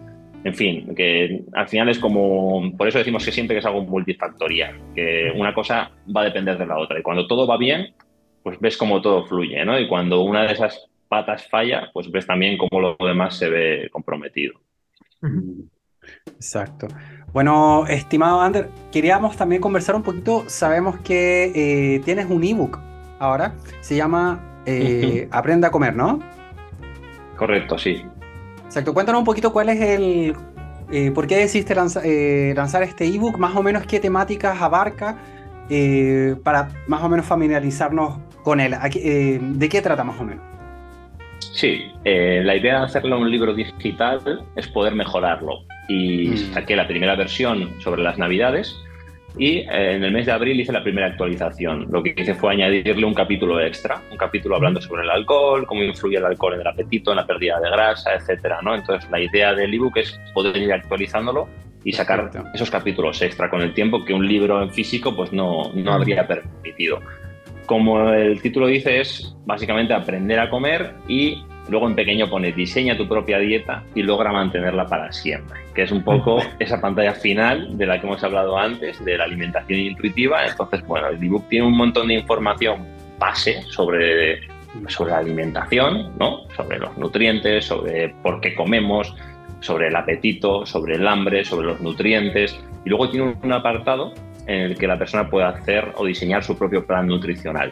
C: en fin, que al final es como, por eso decimos que siempre que es algo multifactorial, que una cosa va a depender de la otra. Y cuando todo va bien, pues ves cómo todo fluye, ¿no? Y cuando una de esas patas falla, pues ves también cómo lo demás se ve comprometido.
A: Exacto. Bueno, estimado Ander, queríamos también conversar un poquito. Sabemos que eh, tienes un ebook ahora, se llama eh, Aprenda a comer, ¿no?
C: Correcto, sí.
A: Exacto, cuéntanos un poquito cuál es el... Eh, ¿Por qué decidiste eh, lanzar este ebook? Más o menos qué temáticas abarca eh, para más o menos familiarizarnos con él. ¿De qué trata más o menos?
C: Sí, la idea de hacerlo un libro digital es poder mejorarlo. Y mm. saqué la primera versión sobre las navidades y eh, en el mes de abril hice la primera actualización. Lo que hice fue añadirle un capítulo extra, un capítulo hablando sobre el alcohol, cómo influye el alcohol en el apetito, en la pérdida de grasa, etcétera, ¿no? Entonces, la idea del ebook es poder ir actualizándolo y sacar esos capítulos extra con el tiempo que un libro en físico pues no, no habría permitido. Como el título dice, es básicamente aprender a comer y Luego en pequeño pone diseña tu propia dieta y logra mantenerla para siempre, que es un poco esa pantalla final de la que hemos hablado antes, de la alimentación intuitiva. Entonces, bueno, el ebook tiene un montón de información base sobre, sobre la alimentación, ¿no? sobre los nutrientes, sobre por qué comemos, sobre el apetito, sobre el hambre, sobre los nutrientes. Y luego tiene un apartado en el que la persona puede hacer o diseñar su propio plan nutricional.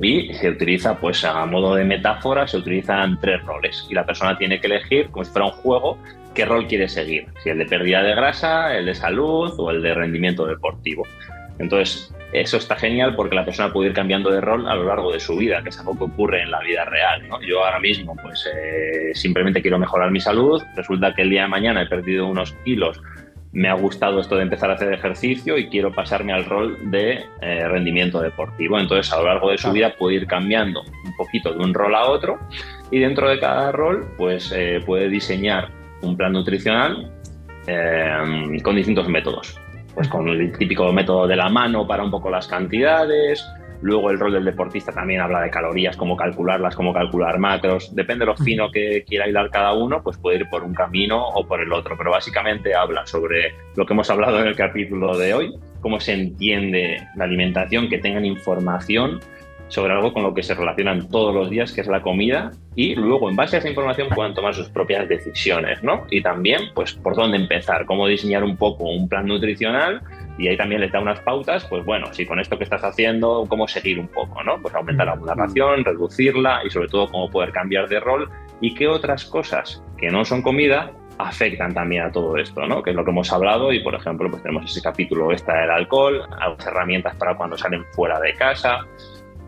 C: Y se utiliza, pues a modo de metáfora, se utilizan tres roles y la persona tiene que elegir, como si fuera un juego, qué rol quiere seguir, si el de pérdida de grasa, el de salud o el de rendimiento deportivo. Entonces, eso está genial porque la persona puede ir cambiando de rol a lo largo de su vida, que es algo que ocurre en la vida real. Yo ahora mismo, pues eh, simplemente quiero mejorar mi salud, resulta que el día de mañana he perdido unos kilos me ha gustado esto de empezar a hacer ejercicio y quiero pasarme al rol de eh, rendimiento deportivo. Entonces, a lo largo de su vida puede ir cambiando un poquito de un rol a otro y dentro de cada rol, pues eh, puede diseñar un plan nutricional eh, con distintos métodos. Pues con el típico método de la mano para un poco las cantidades, Luego el rol del deportista también habla de calorías, cómo calcularlas, cómo calcular macros. Depende de lo fino que quiera hilar cada uno, pues puede ir por un camino o por el otro. Pero básicamente habla sobre lo que hemos hablado en el capítulo de hoy, cómo se entiende la alimentación, que tengan información sobre algo con lo que se relacionan todos los días, que es la comida, y luego en base a esa información puedan tomar sus propias decisiones, ¿no? Y también, pues, por dónde empezar, cómo diseñar un poco un plan nutricional y ahí también les da unas pautas, pues bueno, si con esto que estás haciendo, cómo seguir un poco, ¿no? Pues aumentar la mm. ración, reducirla y sobre todo cómo poder cambiar de rol y qué otras cosas que no son comida afectan también a todo esto, ¿no? Que es lo que hemos hablado y, por ejemplo, pues tenemos ese capítulo, está el alcohol, algunas herramientas para cuando salen fuera de casa,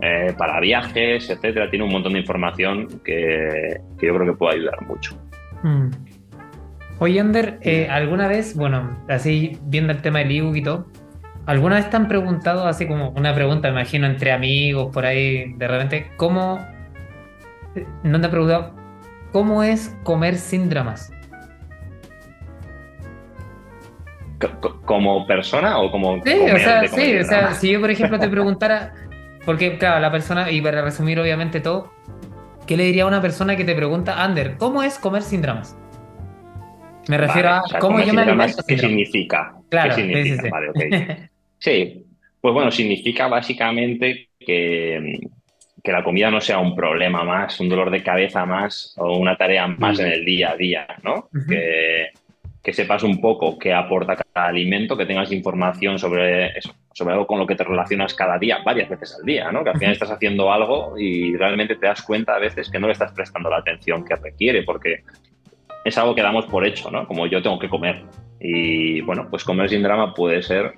C: eh, para viajes, etcétera. Tiene un montón de información que, yo creo que puede ayudar mucho. Mm.
B: Oye, Ander, eh, ¿alguna vez, bueno, así viendo el tema del ebook y todo, ¿alguna vez te han preguntado, así como una pregunta, me imagino, entre amigos, por ahí, de repente, ¿cómo, no te han preguntado, cómo es comer sin dramas?
C: ¿Como persona o como.?
B: Sí, o sea, sí, o sea, si yo, por ejemplo, te preguntara, porque, claro, la persona, y para resumir, obviamente, todo, ¿qué le diría a una persona que te pregunta, Ander, ¿cómo es comer sin dramas? Me refiero a cómo yo me alimento.
C: ¿Qué significa?
B: Claro,
C: ¿Qué significa? Sí, Vale, okay. sí, pues bueno, significa básicamente que, que, la comida no sea un problema más, un dolor de cabeza más o una tarea más en el día a día, ¿no? que, que, sepas un poco qué aporta cada alimento, que tengas información sobre eso, sobre algo con lo que te relacionas cada día, varias veces al día, ¿no? Que al final estás haciendo algo y realmente te das cuenta a veces que no le estás prestando la atención que requiere, porque es algo que damos por hecho, ¿no? Como yo tengo que comer. Y bueno, pues comer sin drama puede ser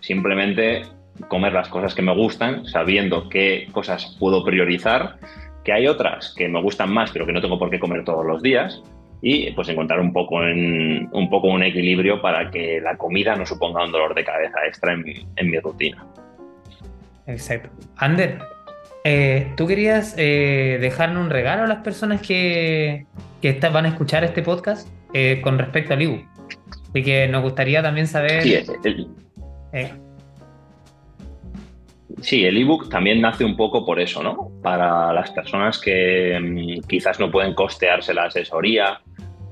C: simplemente comer las cosas que me gustan, sabiendo qué cosas puedo priorizar, que hay otras que me gustan más, pero que no tengo por qué comer todos los días, y pues encontrar un poco, en, un, poco un equilibrio para que la comida no suponga un dolor de cabeza extra en en mi rutina.
B: Exacto. Ander, eh, ¿tú querías eh, dejarle un regalo a las personas que, que van a escuchar este podcast eh, con respecto al ebook. Y que nos gustaría también saber.
C: Sí, el, eh. sí, el ebook también nace un poco por eso, ¿no? Para las personas que mm, quizás no pueden costearse la asesoría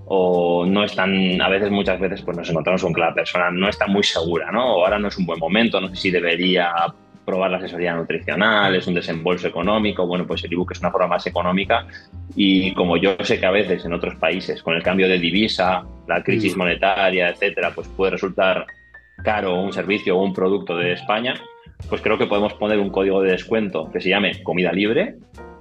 C: o no están, a veces, muchas veces, pues nos encontramos con que la persona no está muy segura, ¿no? O ahora no es un buen momento, no sé si debería probar la asesoría nutricional, es un desembolso económico, bueno, pues el ebook es una forma más económica y como yo sé que a veces en otros países con el cambio de divisa, la crisis mm. monetaria, etcétera, pues puede resultar caro un servicio o un producto de España, pues creo que podemos poner un código de descuento que se llame comida libre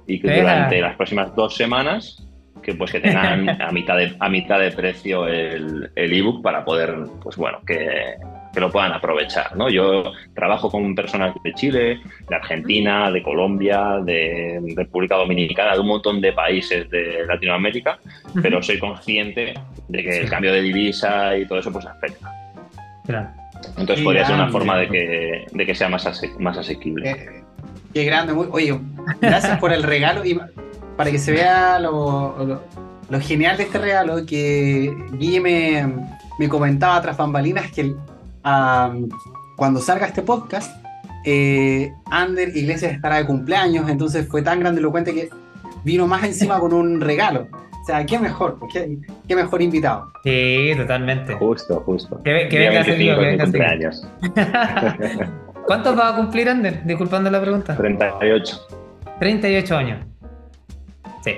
C: y que durante las próximas dos semanas que pues que tengan a mitad de, a mitad de precio el ebook para poder, pues bueno, que, que lo puedan aprovechar. ¿no? Yo trabajo con personas de Chile, de Argentina, de Colombia, de República Dominicana, de un montón de países de Latinoamérica, pero soy consciente de que el cambio de divisa y todo eso pues afecta. Entonces podría ser una forma de que, de que sea más, más asequible.
A: Eh, qué grande, oye, gracias por el regalo y para que se vea lo, lo, genial de este regalo, que Guille me, me comentaba tras bambalinas que el, cuando salga este podcast, eh, Ander Iglesias estará de cumpleaños, entonces fue tan grandilocuente que vino más encima con un regalo. O sea, qué mejor, qué, qué mejor invitado.
B: Sí, totalmente.
C: Justo, justo.
B: Que, que venga tío, que venga cumpleaños. ¿Cuántos va a cumplir Ander? Disculpando la pregunta.
C: 38.
B: 38 años. Sí.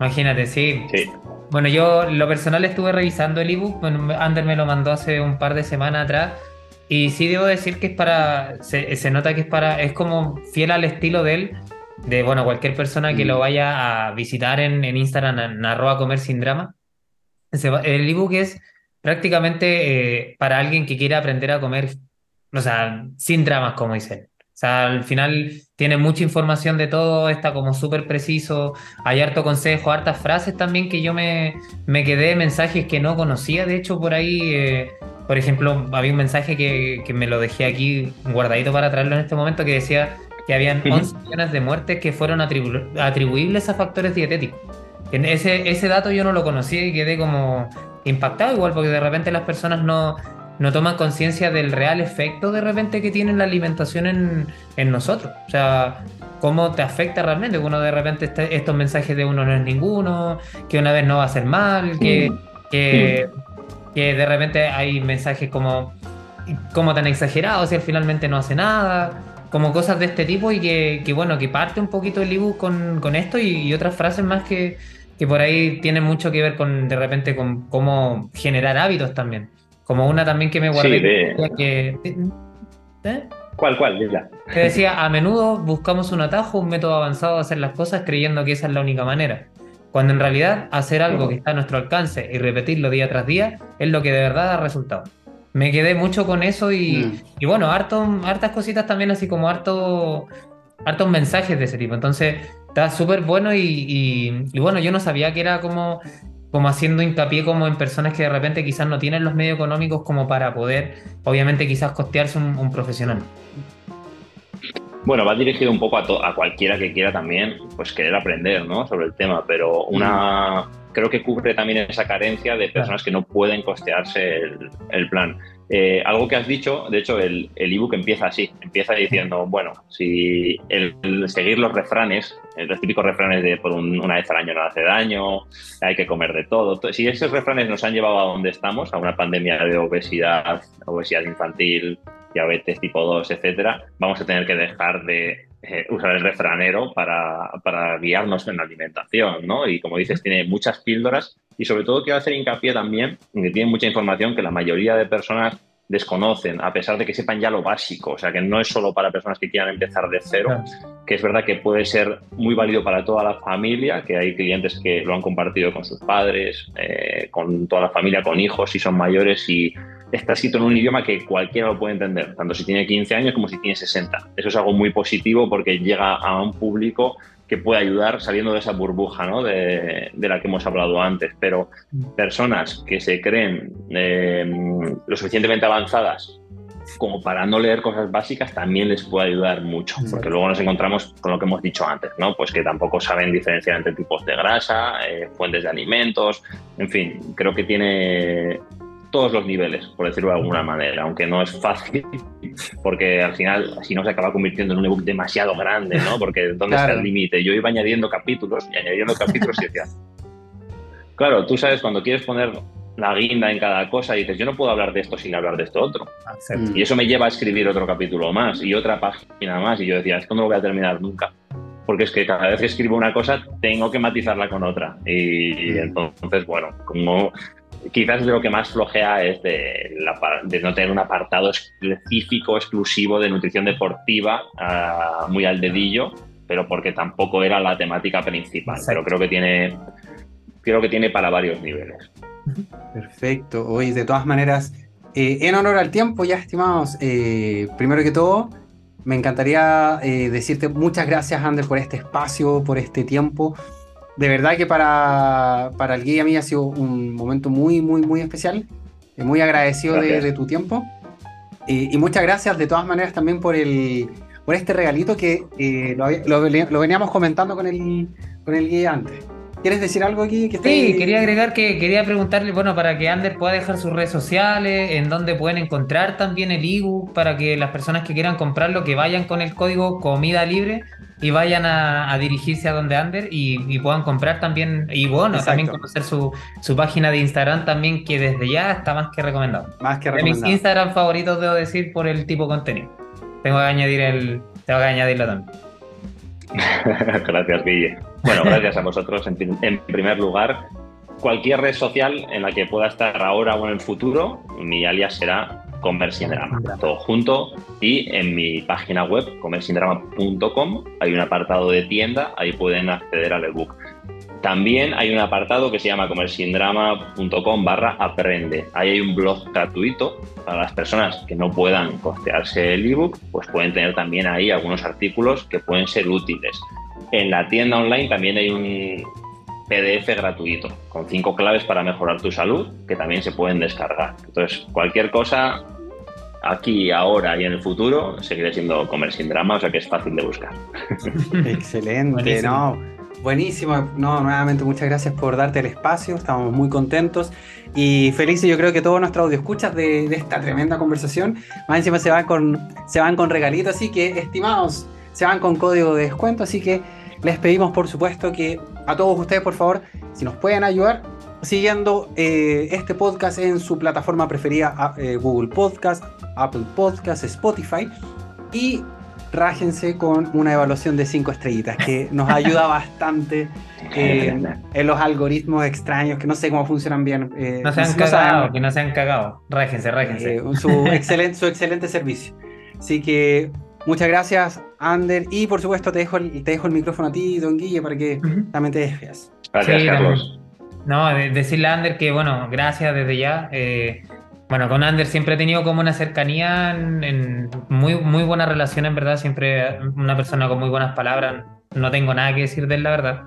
B: Imagínate, sí.
C: Sí.
B: Bueno, yo lo personal estuve revisando el ebook, bueno, Ander me lo mandó hace un par de semanas atrás y sí debo decir que es para, se, nota que es para, es como fiel al estilo de él, de bueno, cualquier persona que lo mm. vaya a visitar en, en Instagram, en arroba comer sin drama. El ebook es prácticamente eh, para alguien que quiera aprender a comer, o sea, sin dramas, como dicen. O sea, al final tiene mucha información de todo, está como súper preciso, hay harto consejo, hartas frases también que yo me, me quedé, mensajes que no conocía, de hecho por ahí, eh, por ejemplo, había un mensaje que, que, me lo dejé aquí guardadito para traerlo en este momento que decía que habían 11 millones de muertes que fueron atribuibles a factores dietéticos. Ese, ese dato yo no lo conocía y quedé como impactado igual porque de repente las personas no, no toman conciencia del real efecto de repente que tiene la alimentación en, en, nosotros. O sea, cómo te afecta realmente. Uno de repente este, estos mensajes de uno no es ninguno, que una vez no va a ser mal, que, que, que de repente hay mensajes como, como tan exagerados y al finalmente no hace nada. Como cosas de este tipo y que, que bueno, que parte un poquito el ebook con, con esto y, y otras frases más que, que por ahí tienen mucho que ver con de repente con cómo generar hábitos también. Como una también que me guardé que...
C: ¿eh? ¿Cuál, cuál?
B: Que decía, a menudo buscamos un atajo, un método avanzado de hacer las cosas creyendo que esa es la única manera. Cuando en realidad hacer algo que está a nuestro alcance y repetirlo día tras día es lo que de verdad da resultado. Me quedé mucho con eso y, mm. y bueno, harto, hartas cositas también, así como harto, hartos mensajes de ese tipo. Entonces, está súper bueno y, y, bueno, yo no sabía que era como como haciendo hincapié como en personas que de repente quizás no tienen los medios económicos como para poder, obviamente quizás costearse un, profesional.
C: Bueno, va dirigido un poco a, a, cualquiera que quiera también, pues querer aprender, ¿no? Sobre el tema, pero una mm. creo que cubre también esa carencia de personas que no pueden costearse el, el plan. Eh, algo que has dicho, de hecho, el ebook empieza así, empieza diciendo, bueno, si el, seguir los refranes, los típicos refranes de por una vez al año no hace daño, hay que comer de todo, si esos refranes nos han llevado a donde estamos, a una pandemia de obesidad, obesidad infantil, diabetes tipo 2, etcétera, vamos a tener que dejar de eh, usar el refranero para, guiarnos en la alimentación, ¿no? Y como dices, tiene muchas píldoras y sobre todo quiero hacer hincapié también en que tiene mucha información que la mayoría de personas desconocen, a pesar de que sepan ya lo básico, o sea, que no es solo para personas que quieran empezar de cero, que es verdad que puede ser muy válido para toda la familia, que hay clientes que lo han compartido con sus padres, eh, con toda la familia, con hijos, si son mayores y está escrito en un idioma que cualquiera lo puede entender, tanto si tiene 15 años como si tiene 60. Eso es algo muy positivo porque llega a un público que puede ayudar saliendo de esa burbuja ¿no? de, la que hemos hablado antes. Pero personas que se creen eh, lo suficientemente avanzadas como para no leer cosas básicas también les puede ayudar mucho, porque luego nos encontramos con lo que hemos dicho antes, ¿no? Pues que tampoco saben diferenciar entre tipos de grasa, eh, fuentes de alimentos, en fin, creo que tiene todos los niveles, por decirlo de alguna manera, aunque no es fácil, porque al final si no se acaba convirtiendo en un ebook demasiado grande, ¿no? Porque ¿dónde está el límite? Yo iba añadiendo capítulos y añadiendo capítulos y decía, claro, tú sabes, cuando quieres poner la guinda en cada cosa y dices, yo no puedo hablar de esto sin hablar de esto otro. Y eso me lleva a escribir otro capítulo más y otra página más. Y yo decía, esto no lo voy a terminar nunca. Porque es que cada vez que escribo una cosa tengo que matizarla con otra. Y, entonces, bueno, como quizás lo que más flojea es de, no tener un apartado específico, exclusivo de nutrición deportiva, ah, muy al dedillo, pero porque tampoco era la temática principal. Pero creo que tiene, creo que tiene para varios niveles.
A: Perfecto. Hoy, de todas maneras, eh, en honor al tiempo, ya estimados, eh, primero que todo, me encantaría eh, decirte muchas gracias, Ander, por este espacio, por este tiempo de verdad que para, para el guía a mí ha sido un momento muy, muy, muy especial. Muy agradecido de, tu tiempo. y muchas gracias de todas maneras también por el por este regalito que eh, lo, lo, veníamos comentando con el, con el guía antes. ¿Quieres decir algo aquí?
B: Que sí, quería agregar que quería preguntarle, bueno, para que Ander pueda dejar sus redes sociales, en donde pueden encontrar también el ebook, para que las personas que quieran comprarlo, que vayan con el código comida libre y vayan a, dirigirse a donde Ander y, puedan comprar también, y bueno, también conocer su, su, página de Instagram también, que desde ya está más que recomendado.
A: Más que recomendado.
B: De mis Instagram favoritos, debo decir, por el tipo de contenido. Tengo que añadir el, tengo que añadirlo también.
C: gracias, Guille. Bueno, gracias a vosotros en, primer lugar. Cualquier red social en la que pueda estar ahora o en el futuro, mi alias será Comer sin drama, todo junto. Y en mi página web, comersindrama.com, hay un apartado de tienda, ahí pueden acceder al ebook. También hay un apartado que se llama comersindrama.com barra aprende. Ahí hay un blog gratuito para las personas que no puedan costearse el ebook, pues pueden tener también ahí algunos artículos que pueden ser útiles. En la tienda online también hay un PDF gratuito con cinco claves para mejorar tu salud que también se pueden descargar. Entonces, cualquier cosa aquí, ahora y en el futuro seguiré siendo Comer sin Drama, o sea que es fácil de buscar.
A: Excelente, ¿no? Buenísimo, no, nuevamente muchas gracias por darte el espacio, estamos muy contentos y felices yo creo que todos nuestros audio escuchas de, esta tremenda conversación, más encima se van con, se van con regalitos, así que estimados, se van con código de descuento, así que les pedimos por supuesto que a todos ustedes por favor, si nos pueden ayudar siguiendo eh, este podcast en su plataforma preferida, eh, Google Podcast, Apple Podcast, Spotify y rájense con una evaluación de 5 estrellitas, que nos ayuda bastante eh, en los algoritmos extraños, que no sé cómo funcionan bien.
B: No se han cagado, que no se han cagado. Rájense, rájense.
A: Su, excelente, su excelente servicio. Así que muchas gracias, Ander. Y por supuesto, te dejo el, te dejo el micrófono a ti, don Guille, para que también te.
C: Gracias, Carlos.
B: No, decirle a Ander que, bueno, gracias desde ya. Bueno, con Ander siempre he tenido como una cercanía, en, muy, muy buena relación, en verdad. Siempre una persona con muy buenas palabras. No tengo nada que decir de él, la verdad.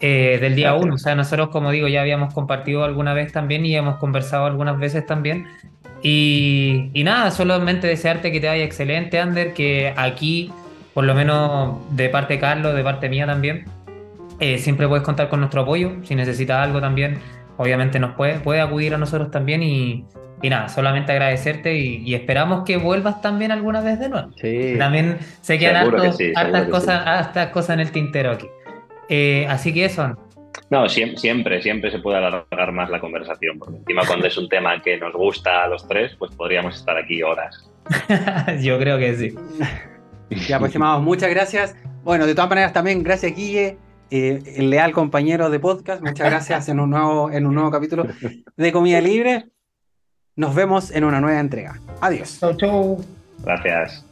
B: Eh, del día uno, o sea, nosotros, como digo, ya habíamos compartido alguna vez también y hemos conversado algunas veces también. Y, y nada, solamente desearte que te vaya excelente, Ander, que aquí, por lo menos de parte de Carlos, de parte mía también, eh, siempre puedes contar con nuestro apoyo. Si necesitas algo también, obviamente nos puede, puede acudir a nosotros también y, y nada, solamente agradecerte y, esperamos que vuelvas también alguna vez de nuevo. Sí. También se quedan hartas, cosas, cosas en el tintero aquí. Eh, así que eso.
C: No, siempre, siempre, se puede alargar más la conversación, porque encima cuando es un tema que nos gusta a los tres, pues podríamos estar aquí horas.
B: Yo creo que sí.
A: Ya, pues, estimados, muchas gracias. Bueno, de todas maneras, también gracias, Guille, eh, el leal compañero de podcast. Muchas gracias en un nuevo, en un nuevo capítulo de Comida Libre. Nos vemos en una nueva entrega. Adiós.
B: Chau, chau.
C: Gracias.